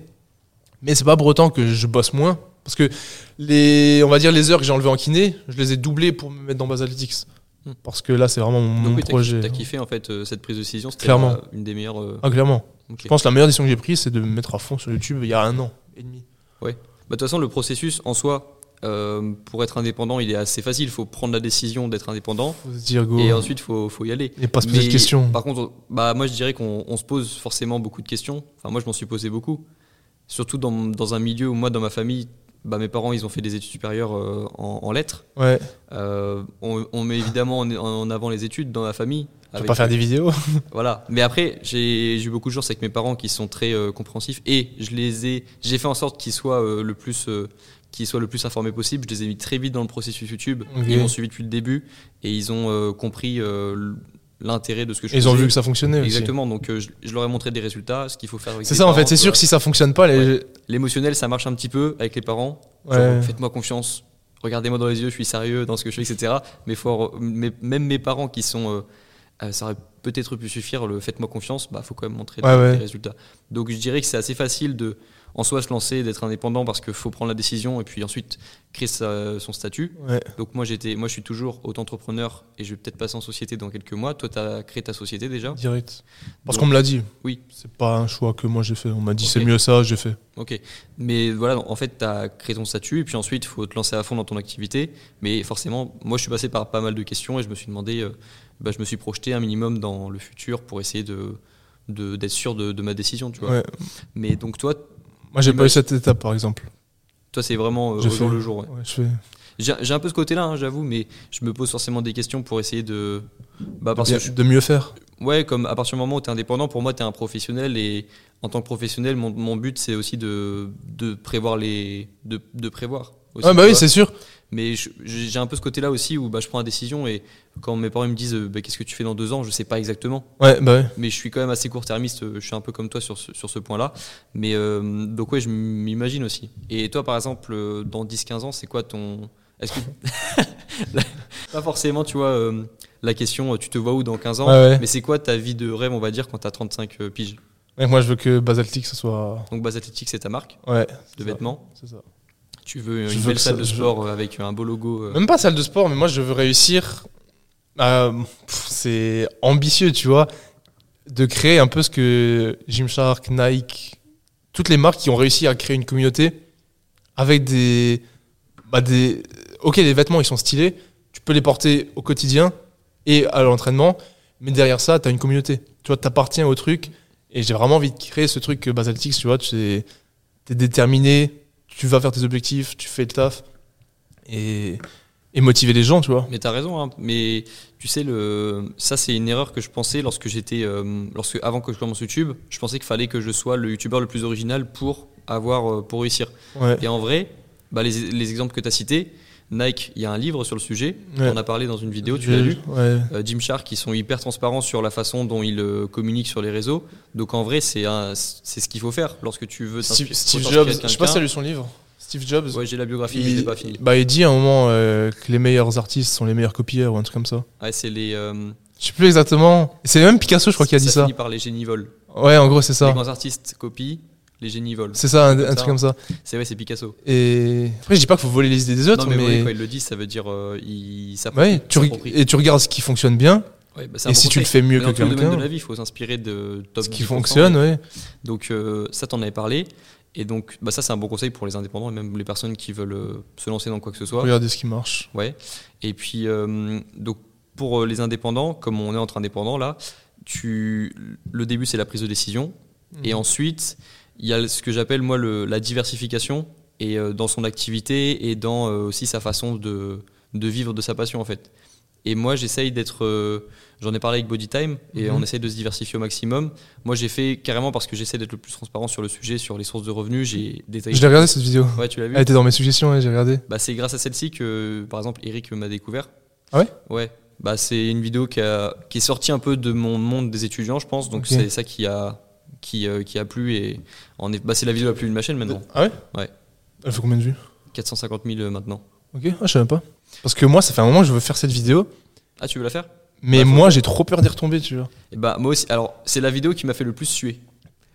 Mais c'est pas pour autant que je bosse moins. Parce que les, on va dire les heures que j'ai enlevées en kiné, je les ai doublées pour me mettre dans Basalytics. Hmm. Parce que là, c'est vraiment mon Donc oui, projet. t'as kiffé en fait euh, cette prise de décision, c'était Clairement. la- une des meilleures. euh, Ah, clairement. Je pense que la meilleure décision que j'ai prise, c'est de me mettre à fond sur YouTube il y a un an et demi. Bah, de toute façon, le processus en soi, euh, pour être indépendant, il est assez facile. Il faut prendre la décision d'être indépendant Faut se dire, go. et ensuite, il faut, faut y aller. Et pas se poser Mais de questions. Par contre, bah, moi, je dirais qu'on on se pose forcément beaucoup de questions. Enfin, moi, je m'en suis posé beaucoup. Surtout dans, dans un milieu où, moi, dans ma famille, bah, mes parents, ils ont fait des études supérieures euh, en, en lettres. Ouais. Euh, on, on met évidemment en, en avant les études dans la famille. Tu avec- pas faire des vidéos. [LAUGHS] Voilà. Mais après, j'ai eu beaucoup de chance avec mes parents qui sont très euh, compréhensifs et je les ai, j'ai fait en sorte qu'ils soient le plus, qu'ils soient le plus informés possible. Je les ai mis très vite dans le processus YouTube. Ils m'ont suivi depuis le début et ils ont euh, compris euh, l'intérêt de ce que je Ils ont vu que ça fonctionnait aussi. Exactement. Donc euh, je, je leur ai montré des résultats, ce qu'il faut faire. avec C'est ça en fait, c'est sûr que si ça fonctionne pas, les... L'émotionnel, ça marche un petit peu avec les parents. Ouais. Faites-moi confiance. Regardez-moi dans les yeux, je suis sérieux dans ce que je fais, etc. Mais, faut, mais même mes parents qui sont. euh, euh, ça aurait peut-être pu suffire, le faites-moi confiance, bah faut quand même montrer Ouais, des, ouais. des résultats. Donc je dirais que c'est assez facile de, en soi, se lancer, d'être indépendant parce qu'il faut prendre la décision et puis ensuite créer sa- son statut. Ouais. Donc moi, j'étais, moi je suis toujours auto-entrepreneur et je vais peut-être passer en société dans quelques mois. Toi, tu as créé ta société déjà direct. Parce qu'on me l'a dit. Oui. C'est pas un choix que moi j'ai fait. On m'a dit c'est mieux ça, j'ai fait. Ok, mais voilà, en fait, tu as créé ton statut et puis ensuite, il faut te lancer à fond dans ton activité. Mais forcément, moi, je suis passé par pas mal de questions et je me suis demandé, euh, bah, je me suis projeté un minimum dans le futur pour essayer de de- d'être sûr de, de ma décision, tu vois. Ouais. Mais donc toi, Moi j'ai pas eu cette étape par exemple. toi, c'est vraiment euh, J'ai au jour le jour. ouais. Ouais, je. J'ai un peu ce côté-là, hein, j'avoue, mais je me pose forcément des questions pour essayer de, bah, parce Bien- que je- de mieux faire. Ouais, comme à partir du moment où tu es indépendant, pour moi, tu es un professionnel et en tant que professionnel, mon, mon but, c'est aussi de, de prévoir les. de, de prévoir. aussi, Ouais, bah oui, c'est sûr. Mais je- j'ai un peu ce côté-là aussi où bah, je prends la décision et quand mes parents me disent euh, bah, qu'est-ce que tu fais dans deux ans, je sais pas exactement. Ouais, bah ouais. Mais je suis quand même assez court-termiste, euh, je suis un peu comme toi sur ce, sur ce point-là. Mais euh, donc, ouais, je m'imagine aussi. Et toi, par exemple, euh, dans 10-15 ans, c'est quoi ton. Est-ce que. [LAUGHS] pas forcément, tu vois, euh, la question, tu te vois où dans 15 ans ouais. Mais c'est quoi ta vie de rêve, on va dire, quand tu as 35 euh, piges? Ouais, moi je veux que Basaltic ce soit. Donc, Base Athletic, c'est ta marque Ouais. de vêtements. C'est ça. Tu veux une belle salle ça- de sport avec un beau logo. euh, Même pas salle de sport, mais moi je veux réussir. Pff, c'est ambitieux, tu vois, de créer un peu ce que Gymshark, Nike, toutes les marques qui ont réussi à créer une communauté avec des, bah des. Ok, les vêtements ils sont stylés, tu peux les porter au quotidien et à l'entraînement, mais derrière ça, tu as une communauté. Tu vois, t'appartiens au truc et j'ai vraiment envie de créer ce truc que Basaltix, tu vois, tu es, déterminé, tu vas faire tes objectifs, tu fais le taf et, et motiver les gens, tu vois. Mais t'as raison, hein. mais tu sais, le... ça c'est une erreur que je pensais lorsque j'étais, euh, lorsque avant que je commence YouTube, je pensais qu'il fallait que je sois le YouTuber le plus original pour avoir, euh, pour réussir. Ouais. Et en vrai, bah, les, les exemples que tu as cités, Nike, il y a un livre sur le sujet, Ouais. on a parlé dans une vidéo, tu l'as lu. Ouais. Euh, Gymshark, qui sont hyper transparents sur la façon dont ils communiquent sur les réseaux. Donc en vrai, c'est c'est ce qu'il faut faire lorsque tu veux Steve, Jobs, je sais pas si t'as lu son livre. Steve Jobs. Ouais, j'ai la biographie, mais je l'ai il, pas fini. bah, il dit à un moment euh, que les meilleurs artistes sont les meilleurs copieurs ou un truc comme ça. Ouais, c'est les. euh, Je sais plus exactement. C'est même Picasso, je crois, qui a dit ça. finit par les génies volent. Ouais, en gros, c'est Les ça. grands artistes copient, les génies volent. C'est ça, un, truc comme ça. C'est vrai, c'est Picasso. Et après, je dis pas qu'il faut voler les idées des autres, non, mais, mais, ouais, quand ils le disent, ça veut dire euh, ils s'approprient- ouais, tu, reg- s'approprient. et tu regardes ce qui fonctionne bien, Ouais, bah, c'est un et bon si tu le conseil. fais mieux Mais que dans tout le domaine de la vie, il faut s'inspirer de top ce qui 10%, fonctionne, ouais. Donc euh, ça, t'en avais parlé. Et donc, bah, ça, c'est un bon conseil pour les indépendants et même les personnes qui veulent euh, se lancer dans quoi que ce soit. Regardez ce qui marche. Ouais. Et puis, euh, donc, pour euh, les indépendants, comme on est entre indépendants là, tu, le début, c'est la prise de décision. Et Mhm. ensuite, il y a ce que j'appelle, moi, le, la diversification et euh, dans son activité et dans euh, aussi sa façon de, de vivre de sa passion, en fait. Et moi, j'essaye d'être. euh, J'en ai parlé avec Bodytime et Mhm. on essaie de se diversifier au maximum. Moi, j'ai fait carrément parce que j'essaie d'être le plus transparent sur le sujet, sur les sources de revenus. J'ai détaillé. Je l'ai regardé cette vidéo. Ouais, tu l'as vu Elle était dans mes suggestions, ouais, j'ai regardé. bah, c'est grâce à celle-ci que, par exemple, Eric m'a découvert. Ah ouais? Ouais. Bah, c'est une vidéo qui, a- qui est sortie un peu de mon monde des étudiants, je pense. Donc, c'est ça qui a, qui, euh, qui a plu. Et bah, c'est la vidéo la plus vue de ma chaîne maintenant. Ah ouais? Ouais. Elle fait combien de vues? 450 000 maintenant. Ok, ah, je savais pas. Parce que moi, ça fait un moment que je veux faire cette vidéo, Ah, tu veux la faire? Mais Ouais, faut moi, j'ai trop peur d'y retomber, tu vois. et bah, Moi aussi. Alors, c'est la vidéo qui m'a fait le plus suer.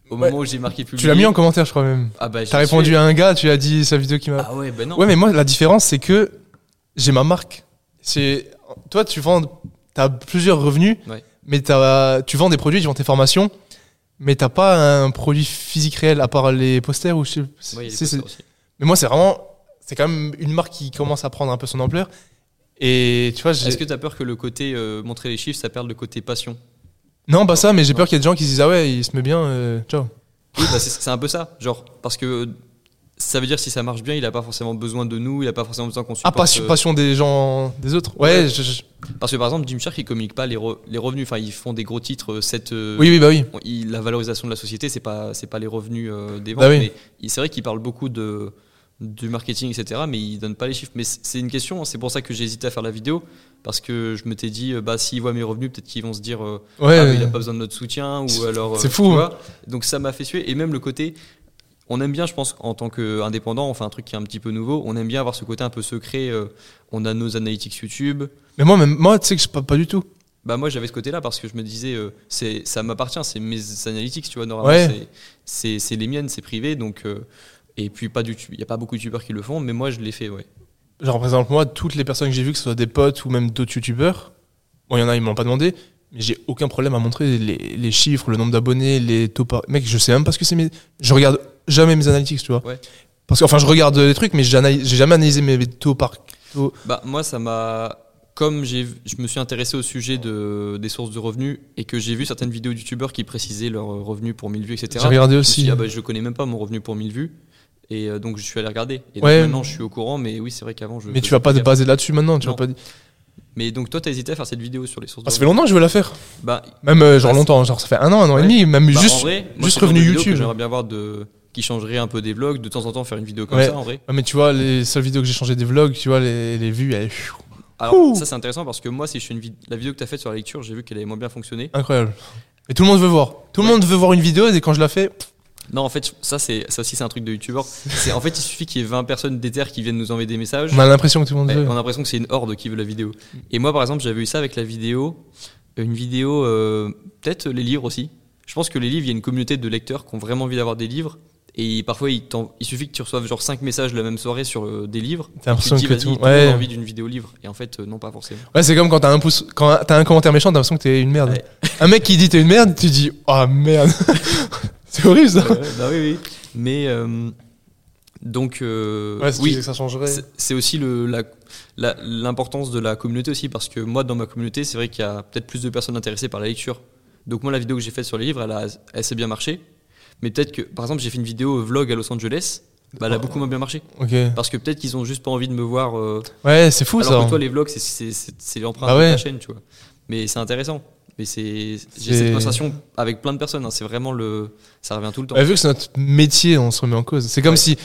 Au Ouais. moment où j'ai marqué publier. Tu l'as mis en commentaire, je crois même. Ah, bah, j'ai T'as répondu sué. à un gars, tu as dit sa vidéo qui m'a. Ah, ouais, bah non. Ouais, mais moi, la différence, c'est que j'ai ma marque. C'est toi, tu vends tu as plusieurs revenus, Ouais. mais t'as- tu vends des produits, tu vends tes formations, mais t'as pas un produit physique réel à part les posters ou je sais- Ouais, il y a des c'est- c'est- posters aussi. Mais moi, c'est vraiment, c'est quand même une marque qui commence à prendre un peu son ampleur. Et tu vois, Est-ce que tu as peur que le côté euh, montrer les chiffres, ça perde le côté passion? Non, pas ça, mais j'ai peur qu'il y ait des gens qui se disent ah ouais, il se met bien, euh, ciao. Oui, bah, c'est un peu ça. Genre, parce que euh, ça veut dire si ça marche bien, il a pas forcément besoin de nous, il a pas forcément besoin qu'on Ah, supporte. passion, euh, passion des gens, des autres. Ouais, Ouais. je- je- Parce que par exemple, Gymshark, ils communiquent pas les, re- les revenus. Enfin, ils font des gros titres. Cette, oui, oui, bah oui. il- la valorisation de la société, c'est pas c'est pas les revenus euh, des ventes, Bah oui. mais il- c'est vrai qu'ils parlent beaucoup de du marketing, etc. Mais ils donnent pas les chiffres. Mais c'est une question. hein. C'est pour ça que j'ai hésité à faire la vidéo parce que je m'étais dit, euh, bah s'ils voient mes revenus, peut-être qu'ils vont se dire, euh, Ouais, ah, mais il a euh, pas besoin de notre soutien ou alors. c'est euh, fou, hein. vois. Donc ça m'a fait suer. Et même le côté. On aime bien, je pense, en tant qu'indépendant, on fait un truc qui est un petit peu nouveau. On aime bien avoir ce côté un peu secret. on a nos analytics YouTube. Mais moi, même, moi, tu sais que je pas, pas du tout. Bah moi j'avais ce côté-là parce que je me disais euh, c'est ça m'appartient, c'est mes analytics, tu vois normalement Ouais. c'est- les miennes, c'est privé donc euh, et puis pas du il y a pas beaucoup de youtubeurs qui le font mais moi je l'ai fait ouais. Genre, par exemple, moi, toutes les personnes que j'ai vues, que ce soit des potes ou même d'autres youtubeurs, bon, il y en a, ils m'ont pas demandé, mais j'ai aucun problème à montrer les, les chiffres, le nombre d'abonnés, les taux par. Mec, je sais même pas ce que c'est, mais je regarde jamais mes analytics, tu vois. Ouais. Parce que, enfin, je regarde des trucs, mais j'ai jamais analysé mes taux par. taux. Bah moi ça m'a comme je me suis intéressé au sujet de des sources de revenus et que j'ai vu certaines vidéos de youtubeurs qui précisaient leurs revenus pour 1000 vues etc. J'ai regardé Je me suis aussi. dit, ah bah, je connais même pas mon revenu pour 1000 vues et euh, donc je suis allé regarder et donc Ouais. maintenant je suis au courant mais oui c'est vrai qu'avant je mais tu faisais vas pas te gaffe. baser là-dessus maintenant, tu Non. vas pas. dire- Mais donc toi t'as hésité à faire cette vidéo sur les sources Ah, ça fait longtemps que je veux la faire. Bah Même, euh, genre Bah, longtemps, genre ça fait un an, un an et Ouais. demi, même Bah, juste. en vrai, moi, juste c'est le genre revenu de vidéo que YouTube. J'aimerais bien voir de qui changerait un peu des vlogs, de temps en temps faire une vidéo comme Ouais. ça en vrai. Ouais, mais tu vois, les seules vidéos que j'ai changé des vlogs, tu vois, les, les vues, elles. Alors Ouh. ça c'est intéressant parce que moi si je fais une vid- la vidéo que tu as faite sur la lecture, j'ai vu qu'elle avait moins bien fonctionné. Incroyable. Et tout le monde veut voir. Tout le Ouais. monde veut voir une vidéo et quand je la fais, Non en fait ça c'est ça aussi c'est un truc de youtubeur. C'est en fait il suffit qu'il y ait 20 personnes d'éther qui viennent nous envoyer des messages. on a l'impression que tout le monde veut. on a l'impression que c'est une horde qui veut la vidéo. Et moi par exemple j'avais eu ça avec la vidéo, une vidéo euh, peut-être les livres aussi. Je pense que les livres il y a une communauté de lecteurs qui ont vraiment envie d'avoir des livres. Et parfois, il, suffit que tu reçoives genre 5 messages la même soirée sur euh, des livres. T'as l'impression que tout. Ouais. envie d'une vidéo livre. Et en fait, euh, non, pas forcément. Ouais, c'est comme quand t'as un pouce, quand t'as un commentaire méchant, t'as l'impression que t'es une merde. Ouais. Un mec qui dit t'es une merde, tu dis oh merde. [LAUGHS] c'est horrible ça. Ouais, bah oui, oui. Mais euh, donc, euh, Ouais, oui, que ça changerait. c'est aussi la- la- l'importance de la communauté aussi parce que moi, dans ma communauté, c'est vrai qu'il y a peut-être plus de personnes intéressées par la lecture. Donc moi, la vidéo que j'ai faite sur les livres, elle, a- elle s'est bien marché. Mais peut-être que, par exemple, j'ai fait une vidéo vlog à Los Angeles, bah, elle a beaucoup moins bien marché. Ok. Parce que peut-être qu'ils ont juste pas envie de me voir. euh, Ouais, c'est fou alors ça. que toi, les vlogs, c'est- l'empreinte Bah de ta chaîne, tu vois. Mais c'est intéressant. Mais c'est j'ai cette conversation avec plein de personnes. hein. C'est vraiment le, ça revient tout le temps. Bah, vu que c'est notre métier, on se remet en cause. C'est comme Ouais. si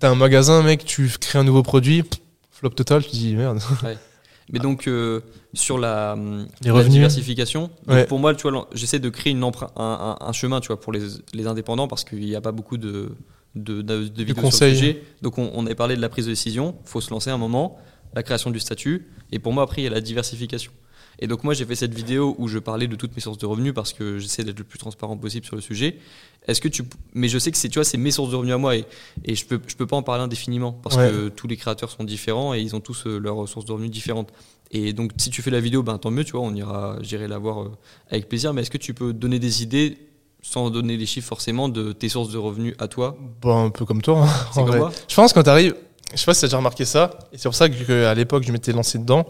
t'as un magasin, mec, tu crées un nouveau produit, flop total, tu dis merde. [LAUGHS] Mais donc euh, sur la, Les la revenus. diversification, Ouais. pour moi, tu vois, j'essaie de créer une empre- un, un- un chemin, tu vois, pour les, les indépendants parce qu'il n'y a pas beaucoup de de, de, de vidéos conseils. sur le sujet. Donc on, on avait parlé de la prise de décision, faut se lancer un moment, la création du statut, et pour moi après il y a la diversification. Et donc moi j'ai fait cette vidéo où je parlais de toutes mes sources de revenus parce que j'essaie d'être le plus transparent possible sur le sujet. Est-ce que tu mais je sais que c'est tu vois c'est mes sources de revenus à moi et, et je peux je peux pas en parler indéfiniment parce Ouais. que tous les créateurs sont différents et ils ont tous euh, leurs sources de revenus différentes. Et donc si tu fais la vidéo ben tant mieux tu vois on ira j'irai la voir euh, avec plaisir mais est-ce que tu peux donner des idées sans donner les chiffres forcément de tes sources de revenus à toi? Bon, un peu comme toi. hein, C'est en comme vrai. moi? Je pense quand t'arrives, je sais pas si t'as déjà remarqué ça, et c'est pour ça que à l'époque je m'étais lancé dedans.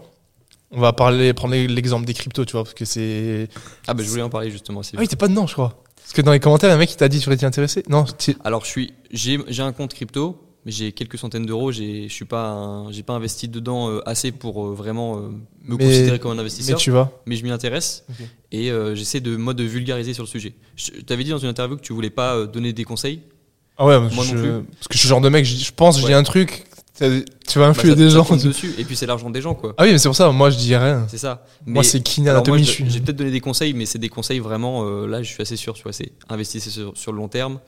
On va parler, prendre l'exemple des cryptos, tu vois, parce que c'est. Ah ben je voulais en parler justement. Ah oui, t'es pas dedans, je crois. Parce que dans les commentaires, un mec qui t'a dit tu t'y intéressé. Non, Alors je suis, j'ai, j'ai un compte crypto, mais j'ai quelques centaines d'euros. J'ai, je suis pas, j'ai pas investi dedans euh, assez pour euh, vraiment euh, me Mais- considérer comme un mais investisseur. tu vas. Mais je m'y intéresse et j'essaie de moi de vulgariser sur le sujet. Je t'avais dit dans une interview que tu voulais pas donner des conseils. Ah ouais, Moi non plus. parce que je suis le genre de mec, je, je pense, Ouais. un truc, tu vas Bah, influer ça- des ça gens. dessus et puis c'est l'argent des gens quoi. Ah oui, mais c'est pour ça, moi je dis rien. C'est ça. Moi c'est moi, Anatomy, je suis. j'ai peut-être donné des conseils, mais c'est des conseils vraiment. euh, là, je suis assez sûr. Tu vois, c'est investissez sur, sur le long terme.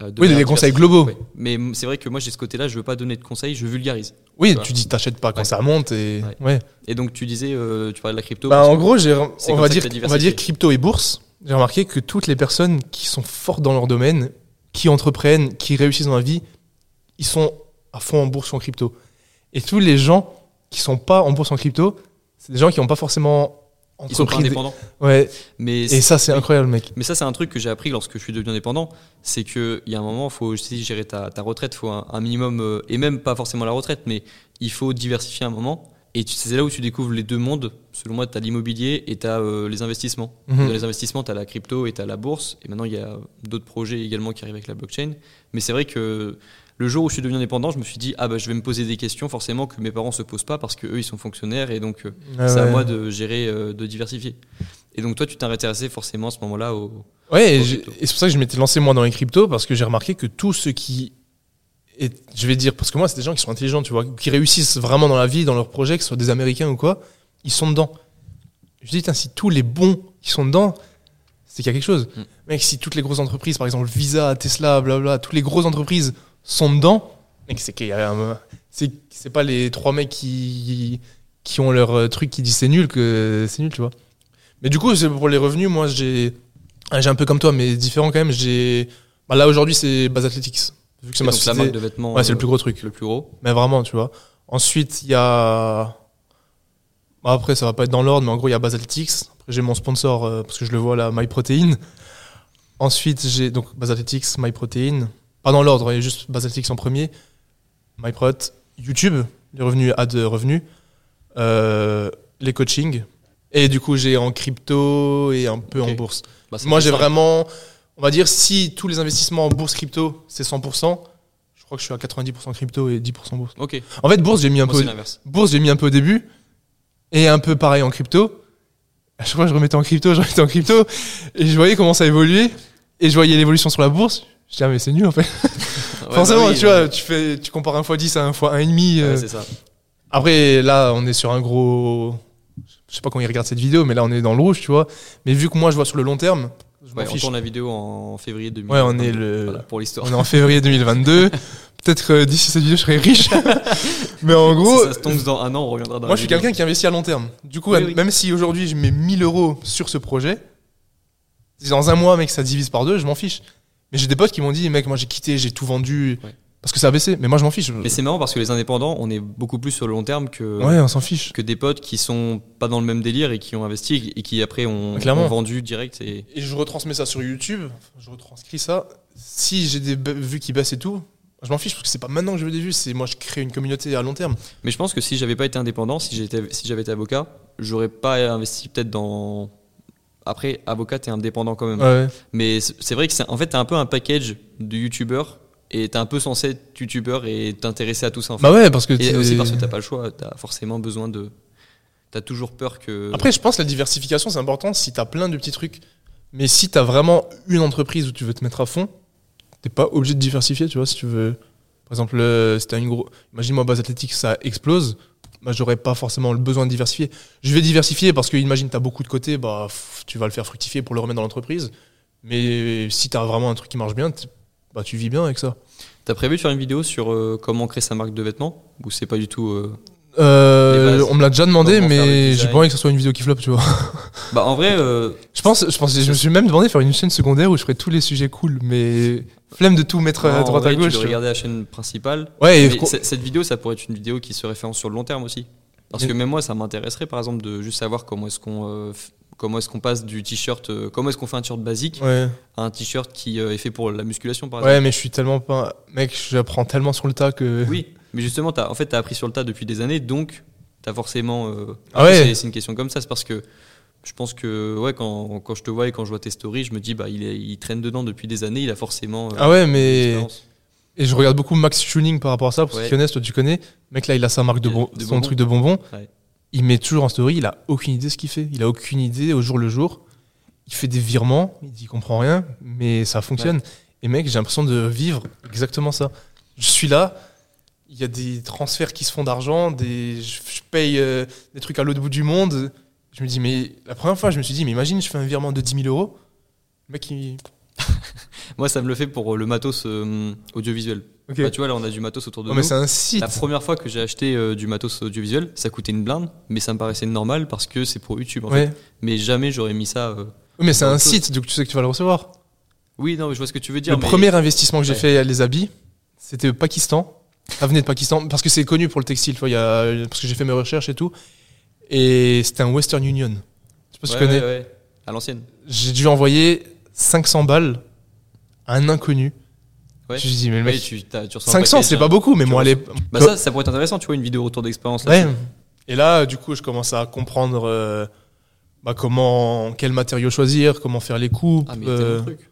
euh, de Oui, des conseils globaux. Ouais. Mais c'est vrai que moi j'ai ce côté-là. Je veux pas donner de conseils. Je vulgarise. Oui, tu tu dis t'achètes pas quand Ouais. ça monte et. Ouais. Ouais. Et donc tu disais, euh, tu parlais de la crypto. Bah, en gros, j'ai, on va dire, on va dire crypto et bourse. J'ai remarqué que toutes les personnes qui sont fortes dans leur domaine, qui entreprennent, qui réussissent dans la vie, ils sont à fond en bourse ou en crypto. Et tous les gens qui sont pas en bourse ou en crypto, c'est des gens qui n'ont pas forcément ils sont pas indépendants. Ouais. Mais Et ça, c'est incroyable, mec. Mais ça, c'est un truc que j'ai appris lorsque je suis devenu indépendant. C'est qu'il y a un moment, il faut aussi gérer ta, ta retraite. Il faut un, un minimum, euh, et même pas forcément la retraite, mais il faut diversifier un moment. Et c'est là où tu découvres les deux mondes. Selon moi, tu as l'immobilier et tu as les investissements. Mhm. Dans les investissements, tu as la crypto et tu as la bourse. Et maintenant, il y a d'autres projets également qui arrivent avec la blockchain. Mais c'est vrai que le jour où je suis devenu indépendant, je me suis dit, ah bah, je vais me poser des questions forcément que mes parents se posent pas parce qu'eux, ils sont fonctionnaires. Et donc, euh, Ouais, c'est à moi de gérer, euh, de diversifier. Et donc, toi, tu t'es intéressé forcément à ce moment-là au. Ouais, et, Aux cryptos. et c'est pour ça que je m'étais lancé moi dans les cryptos parce que j'ai remarqué que tous ceux qui, est, je vais dire, parce que moi c'est des gens qui sont intelligents, tu vois, qui réussissent vraiment dans la vie, dans leurs projets, que ce soit des Américains ou quoi, ils sont dedans. Je me dis, si tous les bons qui sont dedans, c'est qu'il y a quelque chose. Mm. Mec, si toutes les grosses entreprises, par exemple Visa, Tesla, blabla, toutes les grosses entreprises sont dedans, mec, c'est qu'il y a un- c'est c'est pas les trois mecs qui qui ont leur euh, truc qui dit c'est nul que c'est nul, tu vois. Mais du coup, c'est pour les revenus, moi j'ai ah, j'ai un peu comme toi, mais différent quand même. J'ai bah, là aujourd'hui c'est Base Athletics, vu que c'est ma la marque de vêtements. Ouais, c'est le euh, plus gros truc. Le plus gros. Mais vraiment, tu vois. Ensuite, il y a. Bah, après, ça va pas être dans l'ordre, mais en gros, il y a Base Athletics. Après, j'ai mon sponsor, euh, parce que je le vois là, MyProtein. Ensuite, j'ai donc Base Athletics, MyProtein. Pas dans l'ordre, juste Base Athletics en premier. MyProt, YouTube, les revenus, ad revenus. Euh, les coachings. Et du coup, j'ai en crypto et un peu en bourse. Bah, Moi, j'ai vraiment. On va dire, si tous les investissements en bourse crypto, c'est 100%, je crois que je suis à 90% crypto et 10% bourse. Ok. En fait, bourse, j'ai mis un Moi, peu. Bourse, j'ai mis un peu au début. Et un peu pareil en crypto. À chaque fois, je remettais en crypto, je remettais en crypto. Et je voyais comment ça évoluait. Et je voyais l'évolution sur la bourse. Je dis, ah, mais c'est nul en fait. [LAUGHS] Ouais, [LAUGHS] Forcément, bah oui, tu vois, tu, fais, tu compares un x 10 à un x 1,5. ouais, euh. c'est ça. Après, là, on est sur un gros. Je sais pas quand ils regardent cette vidéo, mais là, on est dans le rouge, tu vois. Mais vu que moi, je vois sur le long terme, je Ouais, on tourne la vidéo en février 2000. Ouais, on est le- Voilà, pour l'histoire. On est en février 2022. [LAUGHS] Peut-être que d'ici cette vidéo, je serai riche. mais en gros, si ça se tombe dans un an, on reviendra dans moi, je suis quelqu'un qui investit à long terme. Du coup, Oui, oui. même si aujourd'hui, je mets 1000 euros sur ce projet, dans un mois, mec, ça divise par deux, je m'en fiche. Mais j'ai des potes qui m'ont dit, mec, moi, j'ai quitté, j'ai tout vendu. Ouais. Parce que ça a baissé. Mais moi, je m'en fiche. Mais c'est marrant parce que les indépendants, on est beaucoup plus sur le long terme que, Ouais, on s'en fiche. que des potes qui sont pas dans le même délire et qui ont investi et qui après ont, vendu direct. Et... Et je retransmets ça sur YouTube. Je retranscris ça. Si j'ai des vues qui baissent et tout, je m'en fiche parce que c'est pas maintenant que je veux des vues, c'est moi, je crée une communauté à long terme. Mais je pense que si j'avais pas été indépendant, si j'étais, si j'avais été avocat, j'aurais pas investi peut-être dans. Après, avocat, t'es indépendant quand même. Ouais. Mais c'est vrai que c'est en fait t'es un peu un package de youtubeurs et t'es un peu censé être youtubeur et t'intéresser à tout ça en fait. Bah ouais, parce que. et aussi parce que t'as pas le choix, t'as forcément besoin de. T'as toujours peur que. Après, je pense que la diversification, c'est important si t'as plein de petits trucs. Mais si t'as vraiment une entreprise où tu veux te mettre à fond, t'es pas obligé de diversifier, tu vois, si tu veux. Par exemple, euh, si t'as une gros. Imagine-moi, base athlétique, ça explose. Bah, j'aurais pas forcément le besoin de diversifier. Je vais diversifier parce que, imagine, t'as beaucoup de côtés, bah, tu vas le faire fructifier pour le remettre dans l'entreprise. Mais si t'as vraiment un truc qui marche bien, bah, tu vis bien avec ça. T'as prévu de faire une vidéo sur euh, comment créer sa marque de vêtements? Ou c'est pas du tout. euh, Euh, on me l'a déjà demandé, Comment mais j'ai pas envie que ce soit une vidéo qui floppe, tu vois. Bah en vrai, euh, Je pense, je pense, je me suis même demandé de faire une chaîne secondaire où je ferais tous les sujets cool, mais flemme de tout mettre à en droite vrai, à gauche. tu regarder la chaîne principale. Ouais, et cette vidéo, ça pourrait être une vidéo qui se référence sur le long terme aussi. Parce que même moi, ça m'intéresserait par exemple de juste savoir comment est-ce qu'on euh, comment est-ce qu'on passe du t-shirt, euh, comment est-ce qu'on fait un t-shirt basique ouais. à un t-shirt qui euh, est fait pour la musculation par ouais, exemple. mais je suis tellement pas. Mec, j'apprends tellement sur le tas que. Oui, mais justement, as, en fait, tu as appris sur le tas depuis des années, donc tu as forcément. Ah ouais. C'est une question comme ça, c'est parce que je pense que ouais, quand, quand je te vois et quand je vois tes stories, je me dis, bah, il, est- il traîne dedans depuis des années, il a forcément. euh, Ah ouais, mais. Et je regarde beaucoup Max Tuning par rapport à ça, parce Ouais. que Younes, toi tu connais. Mec, là, il a sa marque de, De- bon- de son truc de bonbons. Ouais. Il met toujours en story, il a aucune idée ce qu'il fait. Il a aucune idée au jour le jour. Il fait des virements, il dit comprend rien, mais ça fonctionne. Et mec, j'ai l'impression de vivre exactement ça. Je suis là, il y a des transferts qui se font d'argent, des, je, je paye euh, des trucs à l'autre bout du monde. Je me dis, mais la première fois, je me suis dit, mais imagine, je fais un virement de 10 000 euros. Le mec, il. [LAUGHS] Moi, ça me le fait pour le matos euh, audiovisuel. Bah, tu vois, là, on a du matos autour de Oh, nous. mais c'est un site. La première fois que j'ai acheté euh, du matos audiovisuel, ça coûtait une blinde, mais ça me paraissait normal parce que c'est pour YouTube en Ouais. fait. Mais jamais j'aurais mis ça. euh, Oui, mais c'est un site, donc tu sais que tu vas le recevoir. Oui, non, mais je vois ce que tu veux dire. Le mais- premier investissement que j'ai Ouais. fait à les habits, c'était au Pakistan. Ça venait de Pakistan, parce que c'est connu pour le textile, tu vois, il y a- parce que j'ai fait mes recherches et tout. Et c'était un Western Union. pas si Ouais, tu connais. ouais, ouais. À l'ancienne. J'ai dû envoyer 500 balles à un inconnu. Ouais. Je me dis, mais le mec, tu, tu ressens un 500, package, c'est pas beaucoup, mais moi, ressens- les. Bah ça, ça pourrait être intéressant, tu vois, une vidéo retour d'expérience. Ouais. Et là, du coup, je commence à comprendre euh, bah, comment, quel matériau choisir, comment faire les coupes. Ah, euh, trucs.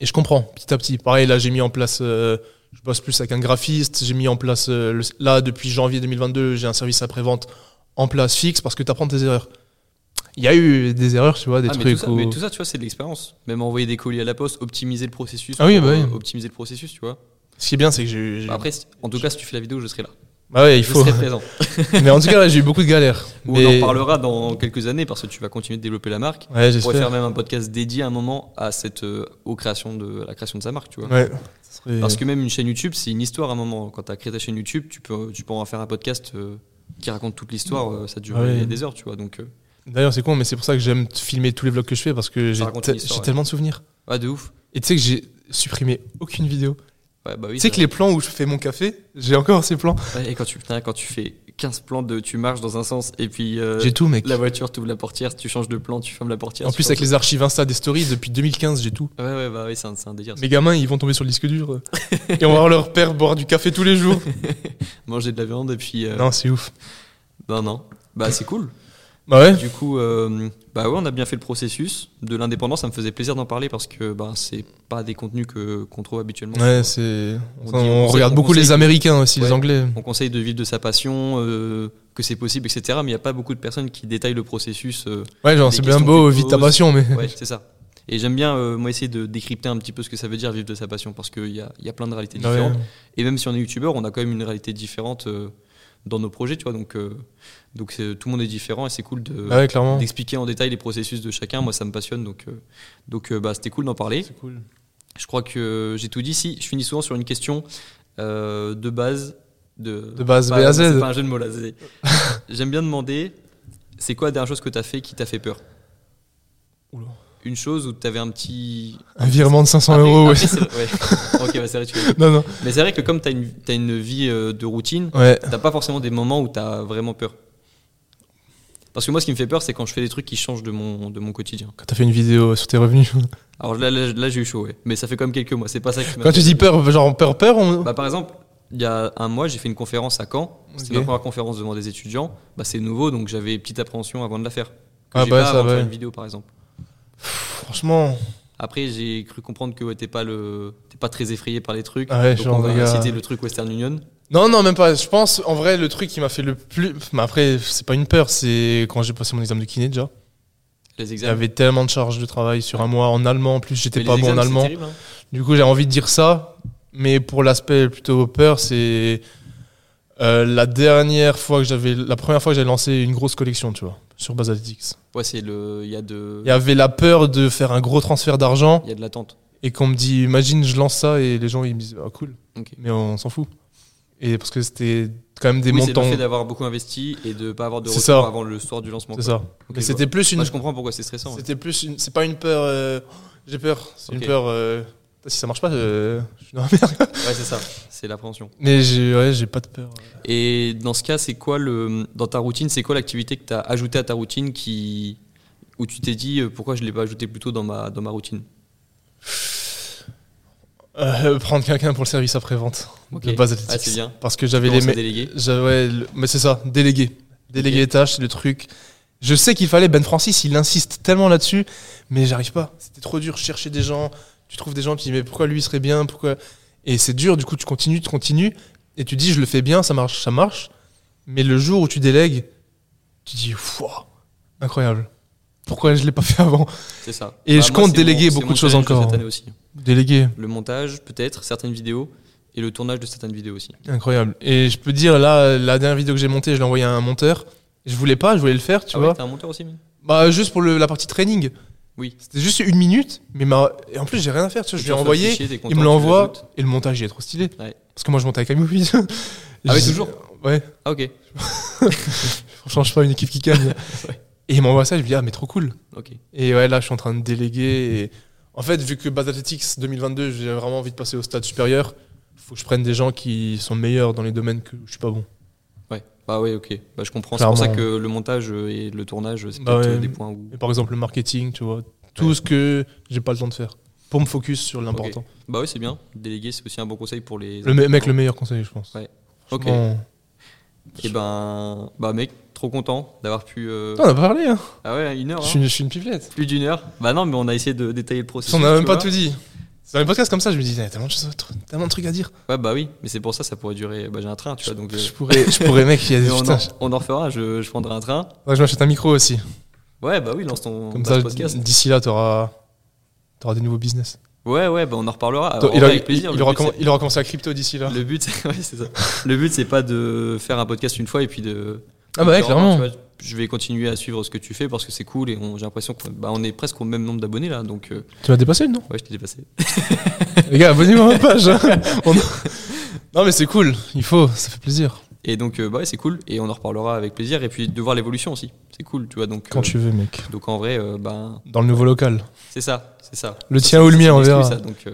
et je comprends petit à petit. Pareil, là, j'ai mis en place. euh, je bosse plus avec un graphiste. J'ai mis en place. euh, le- là, depuis janvier 2022, j'ai un service après-vente en place fixe parce que tu apprends tes erreurs. Il y a eu des erreurs, tu vois, des Ah, mais, trucs tout ça, où. mais tout ça, tu vois, c'est de l'expérience. Même envoyer des colis à la poste, optimiser le processus. Ah oui, bah oui. euh, Optimiser le processus, tu vois. Ce qui est bien, c'est que j'ai. Bah après, en tout cas, si tu fais la vidéo, je serai là. Bah ouais, il Je faut. serai présent. [LAUGHS] mais en tout cas, j'ai eu beaucoup de galères. Mais... [LAUGHS] on en parlera dans quelques années parce que tu vas continuer de développer la marque. Ouais, On pourrait faire j'espère. même un podcast dédié à un moment à cette euh, aux créations de à la création de sa marque, tu vois. Ouais. serait- Parce que même une chaîne YouTube, c'est une histoire à un moment. Quand tu as créé ta chaîne YouTube, tu peux tu peux en faire un podcast euh, qui raconte toute l'histoire. euh, ça dure Ah ouais. des heures, tu vois. Donc euh, D'ailleurs, c'est con, mais c'est pour ça que j'aime filmer tous les vlogs que je fais parce que j'ai ouais. tellement de souvenirs. ouais, de ouf. Et tu sais que j'ai supprimé aucune vidéo. Ouais, bah oui. tu sais que les plans où je fais mon café, j'ai encore ces plans. Ouais, et quand tu putain, quand tu fais 15 plans de tu marches dans un sens et puis euh, J'ai tout, mec. la voiture t'ouvre la portière, tu changes de plan, tu fermes la portière. En tu plus, avec les archives Insta des stories, depuis 2015, j'ai tout. Ouais ouais bah oui, c'est un, un délire. Mes gamins, ils vont tomber sur le disque dur. et on va voir leur père boire du café tous les jours. [LAUGHS] Manger de la viande et puis euh, Non, c'est ouf. non non. Bah c'est cool. Bah ouais. Du coup, euh, bah ouais, on a bien fait le processus de l'indépendance. Ça me faisait plaisir d'en parler parce que bah, c'est pas des contenus que qu'on trouve habituellement. Ouais, c'est. On On, dit- on regarde beaucoup les Américains aussi, les. Anglais. On conseille de vivre de sa passion, euh, que c'est possible, etc. Mais il n'y a pas beaucoup de personnes qui détaillent le processus. euh, Ouais, genre, c'est bien beau, vite ta passion, mais. ouais, c'est ça. Et j'aime bien, euh, moi, essayer de décrypter un petit peu ce que ça veut dire vivre de sa passion parce qu'il y a, il y a plein de réalités Ouais. différentes. Et même si on est youtubeur, on a quand même une réalité différente euh, dans nos projets, tu vois. Donc, euh, donc tout le monde est différent et c'est cool de, Bah ouais, clairement. d'expliquer en détail les processus de chacun. Moi, ça me passionne, donc, euh, donc euh, bah, c'était cool d'en parler. Cool. Je crois que j'ai tout dit. Si, je finis souvent sur une question euh, de base. De, De base, pas- B à Z. C'est pas un jeu de mots là. c'est- [LAUGHS] J'aime bien demander c'est quoi la dernière chose que tu as fait qui t'a fait peur? Oula. Une chose où tu avais un petit. Un virement de 500 Après- euros, après, ouais. ok, bah, c'est vrai, tu. [LAUGHS] Non, non. Mais c'est vrai que comme tu as une, t'as une vie euh, de routine, Ouais. T'as pas forcément des moments où t'as vraiment peur. Parce que moi, ce qui me fait peur, c'est quand je fais des trucs qui changent de mon, de mon quotidien. Quand t'as fait une vidéo sur tes revenus. [LAUGHS] Alors là, là, là, j'ai eu chaud, ouais. Mais ça fait quand même quelques mois. C'est pas ça qui Quand tu dis peur, genre peur, peur, on. Bah, par exemple, il y a un mois, j'ai fait une conférence à Caen. C'était Ok. ma première conférence devant des étudiants. Bah, c'est nouveau, donc j'avais petite appréhension avant de la faire. Que Ah bah, pas ça avant de faire une vidéo, par exemple. Franchement. Après, j'ai cru comprendre que ouais, t'es pas le, t'es pas très effrayé par les trucs. Ah ouais, donc genre, on va gars. citer le truc Western Union. Non, non, même pas. Je pense, en vrai, le truc qui m'a fait le plus. Mais après, c'est pas une peur, c'est quand j'ai passé mon examen de kiné déjà. Les Il y examens. avait tellement de charges de travail sur un mois en allemand. En plus, j'étais pas bon en allemand. terrible, hein. Du coup, j'ai envie de dire ça. Mais pour l'aspect plutôt peur, c'est. euh, la dernière fois que j'avais. La première fois que j'avais lancé une grosse collection, tu vois, sur Basaltics. Ouais, c'est le, il y a de, Il y avait la peur de faire un gros transfert d'argent il y a de l'attente. et qu'on me dit, imagine, je lance ça et les gens ils me disent, ah cool. Ok. Mais on s'en fout. Et parce que c'était quand même des oui, c'est montants. le fait d'avoir beaucoup investi et de pas avoir de C'est retour ça. avant le soir du lancement. C'est ça. Ok, Mais c'était plus une. Moi, je comprends pourquoi c'est stressant. ouais. C'était plus une. C'est pas une peur. euh, J'ai peur. C'est une peur. euh, Si ça marche pas, euh, je suis dans la merde. Ouais, c'est ça. C'est l'appréhension. Mais j'ai ouais, j'ai pas de peur. Et dans ce cas, c'est quoi le dans ta routine, c'est quoi l'activité que tu as ajoutée à ta routine qui où tu t'es dit euh, pourquoi je l'ai pas ajouté plus tôt dans ma dans ma routine? Euh, prendre quelqu'un pour le service après-vente. Ok. De base Ah, c'est bien. Parce que j'avais les. Le- mais c'est ça, déléguer. Déléguer les tâches, le truc. Je sais qu'il fallait, Ben Francis, il insiste tellement là-dessus, mais j'arrive pas. C'était trop dur, chercher des gens, tu trouves des gens, tu dis, mais pourquoi lui serait bien, pourquoi? Et c'est dur, du coup, tu continues, tu continues, et tu dis, je le fais bien, ça marche, ça marche. Mais le jour où tu délègues, tu dis, Wouah, incroyable. Pourquoi je l'ai pas fait avant? C'est ça. Et je moi, compte déléguer mon- beaucoup de choses encore. cette année aussi. Déléguer, Le montage, peut-être, certaines vidéos et le tournage de certaines vidéos aussi. incroyable. Et je peux dire, là, la dernière vidéo que j'ai montée, je l'ai envoyée à un monteur. Je voulais pas, je voulais le faire, tu ah vois. ouais, t'es un monteur aussi, mais Bah, juste pour le- la partie training. Oui. C'était juste une minute, mais ma... et en plus, j'ai rien à faire. Tu vois, je lui ai envoyé, fichier, il me l'envoie, et le montage, il est trop stylé. Ouais. Parce que moi, je monte avec Camille. Ah oui, [LAUGHS] toujours Ouais, Ah ok, [LAUGHS] franchement, je suis pas une équipe qui gagne. [LAUGHS] Et il m'envoie ça, je lui dis, ah, mais trop cool. ok. Et ouais, là, je suis en train de déléguer. Et... En fait, vu que Bad Athletics 2022, j'ai vraiment envie de passer au stade supérieur, faut que je prenne des gens qui sont meilleurs dans les domaines que je suis pas bon. Ouais. Bah ouais, ok. Bah, je comprends. C'est pour ça que le montage et le tournage, c'est Bah peut-être ouais. euh, des points où. Et par exemple, le marketing, tu vois. Tout ce que j'ai pas le temps de faire. Pour me focus sur l'important. Bah ouais, c'est bien. Déléguer, c'est aussi un bon conseil pour les. Le me- mec, le meilleur conseil, je pense. Ouais. Ok. Et ben, bah mec, trop content d'avoir pu. euh, On a parlé, hein. Ah ouais, une heure. Je hein. suis, je suis une pipelette. Plus d'une heure. Bah non, mais on a essayé de détailler le processus. On a même pas tout dit. Dans les podcasts comme ça, je me dis, il y a tellement de, choses, tellement de trucs à dire. Ouais, bah oui, mais c'est pour ça, ça pourrait durer. Bah j'ai un train, tu vois, donc. euh, Je pourrais, je pourrais mec, il y a [LAUGHS] des on, en, on en refera. Je, je prendrai un train. Ouais, je m'achète un micro aussi. Ouais, bah oui, lance ton Comme ça, podcast. d'ici là, t'auras auras des nouveaux business. Ouais, ouais, bah on en reparlera. Alors, en il, vrai, a- avec plaisir. il aura but, comm- c'est- il aura commencé à crypto d'ici là. Le but, c'est [LAUGHS] ouais, c'est ça. Le but, c'est pas de faire un podcast une fois et puis de. Ah bah ouais, un, clairement. tu vois. Je vais continuer à suivre ce que tu fais parce que c'est cool et j'ai l'impression qu'on bah, on est presque au même nombre d'abonnés là, donc euh, Tu m'as dépassé, non? Ouais, je t'ai dépassé. Les gars, abonnez-vous à ma page. hein. [LAUGHS] On- Non, mais c'est cool. Il faut, ça fait plaisir. Et donc, euh, bah ouais, c'est cool et on en reparlera avec plaisir et puis de voir l'évolution aussi, c'est cool, tu vois. Donc, Quand euh, tu veux, mec. donc en vrai, bah, Dans le nouveau local. c'est ça, c'est ça. Le tien ou le mien, on verra.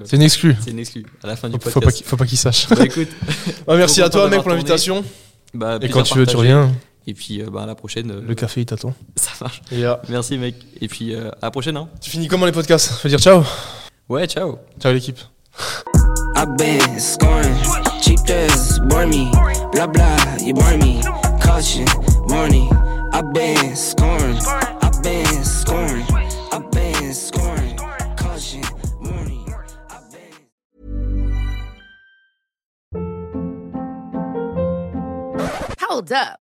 C'est une exclue. c'est une exclu à la fin du Faut, faut pas podcast. qu'il faut pas qu'il sache. Bah écoute, Ouais, [LAUGHS] merci à toi, mec, pour l'invitation. bah, Et quand tu veux, tu reviens. Et puis, euh, bah, à la prochaine. euh, Le café, il t'attend. [LAUGHS] Ça marche. Là, Merci mec. Et puis euh, à la prochaine. Hein. tu finis comment les podcasts? Faut dire ciao. Ouais, ciao. Ciao l'équipe. I've been scoring. Cheap dress, bore me. Blah blah, you bore me. Caution, warning. I've been scoring. I've been scoring. I've been scoring. Caution, warning. I've been. Hold up.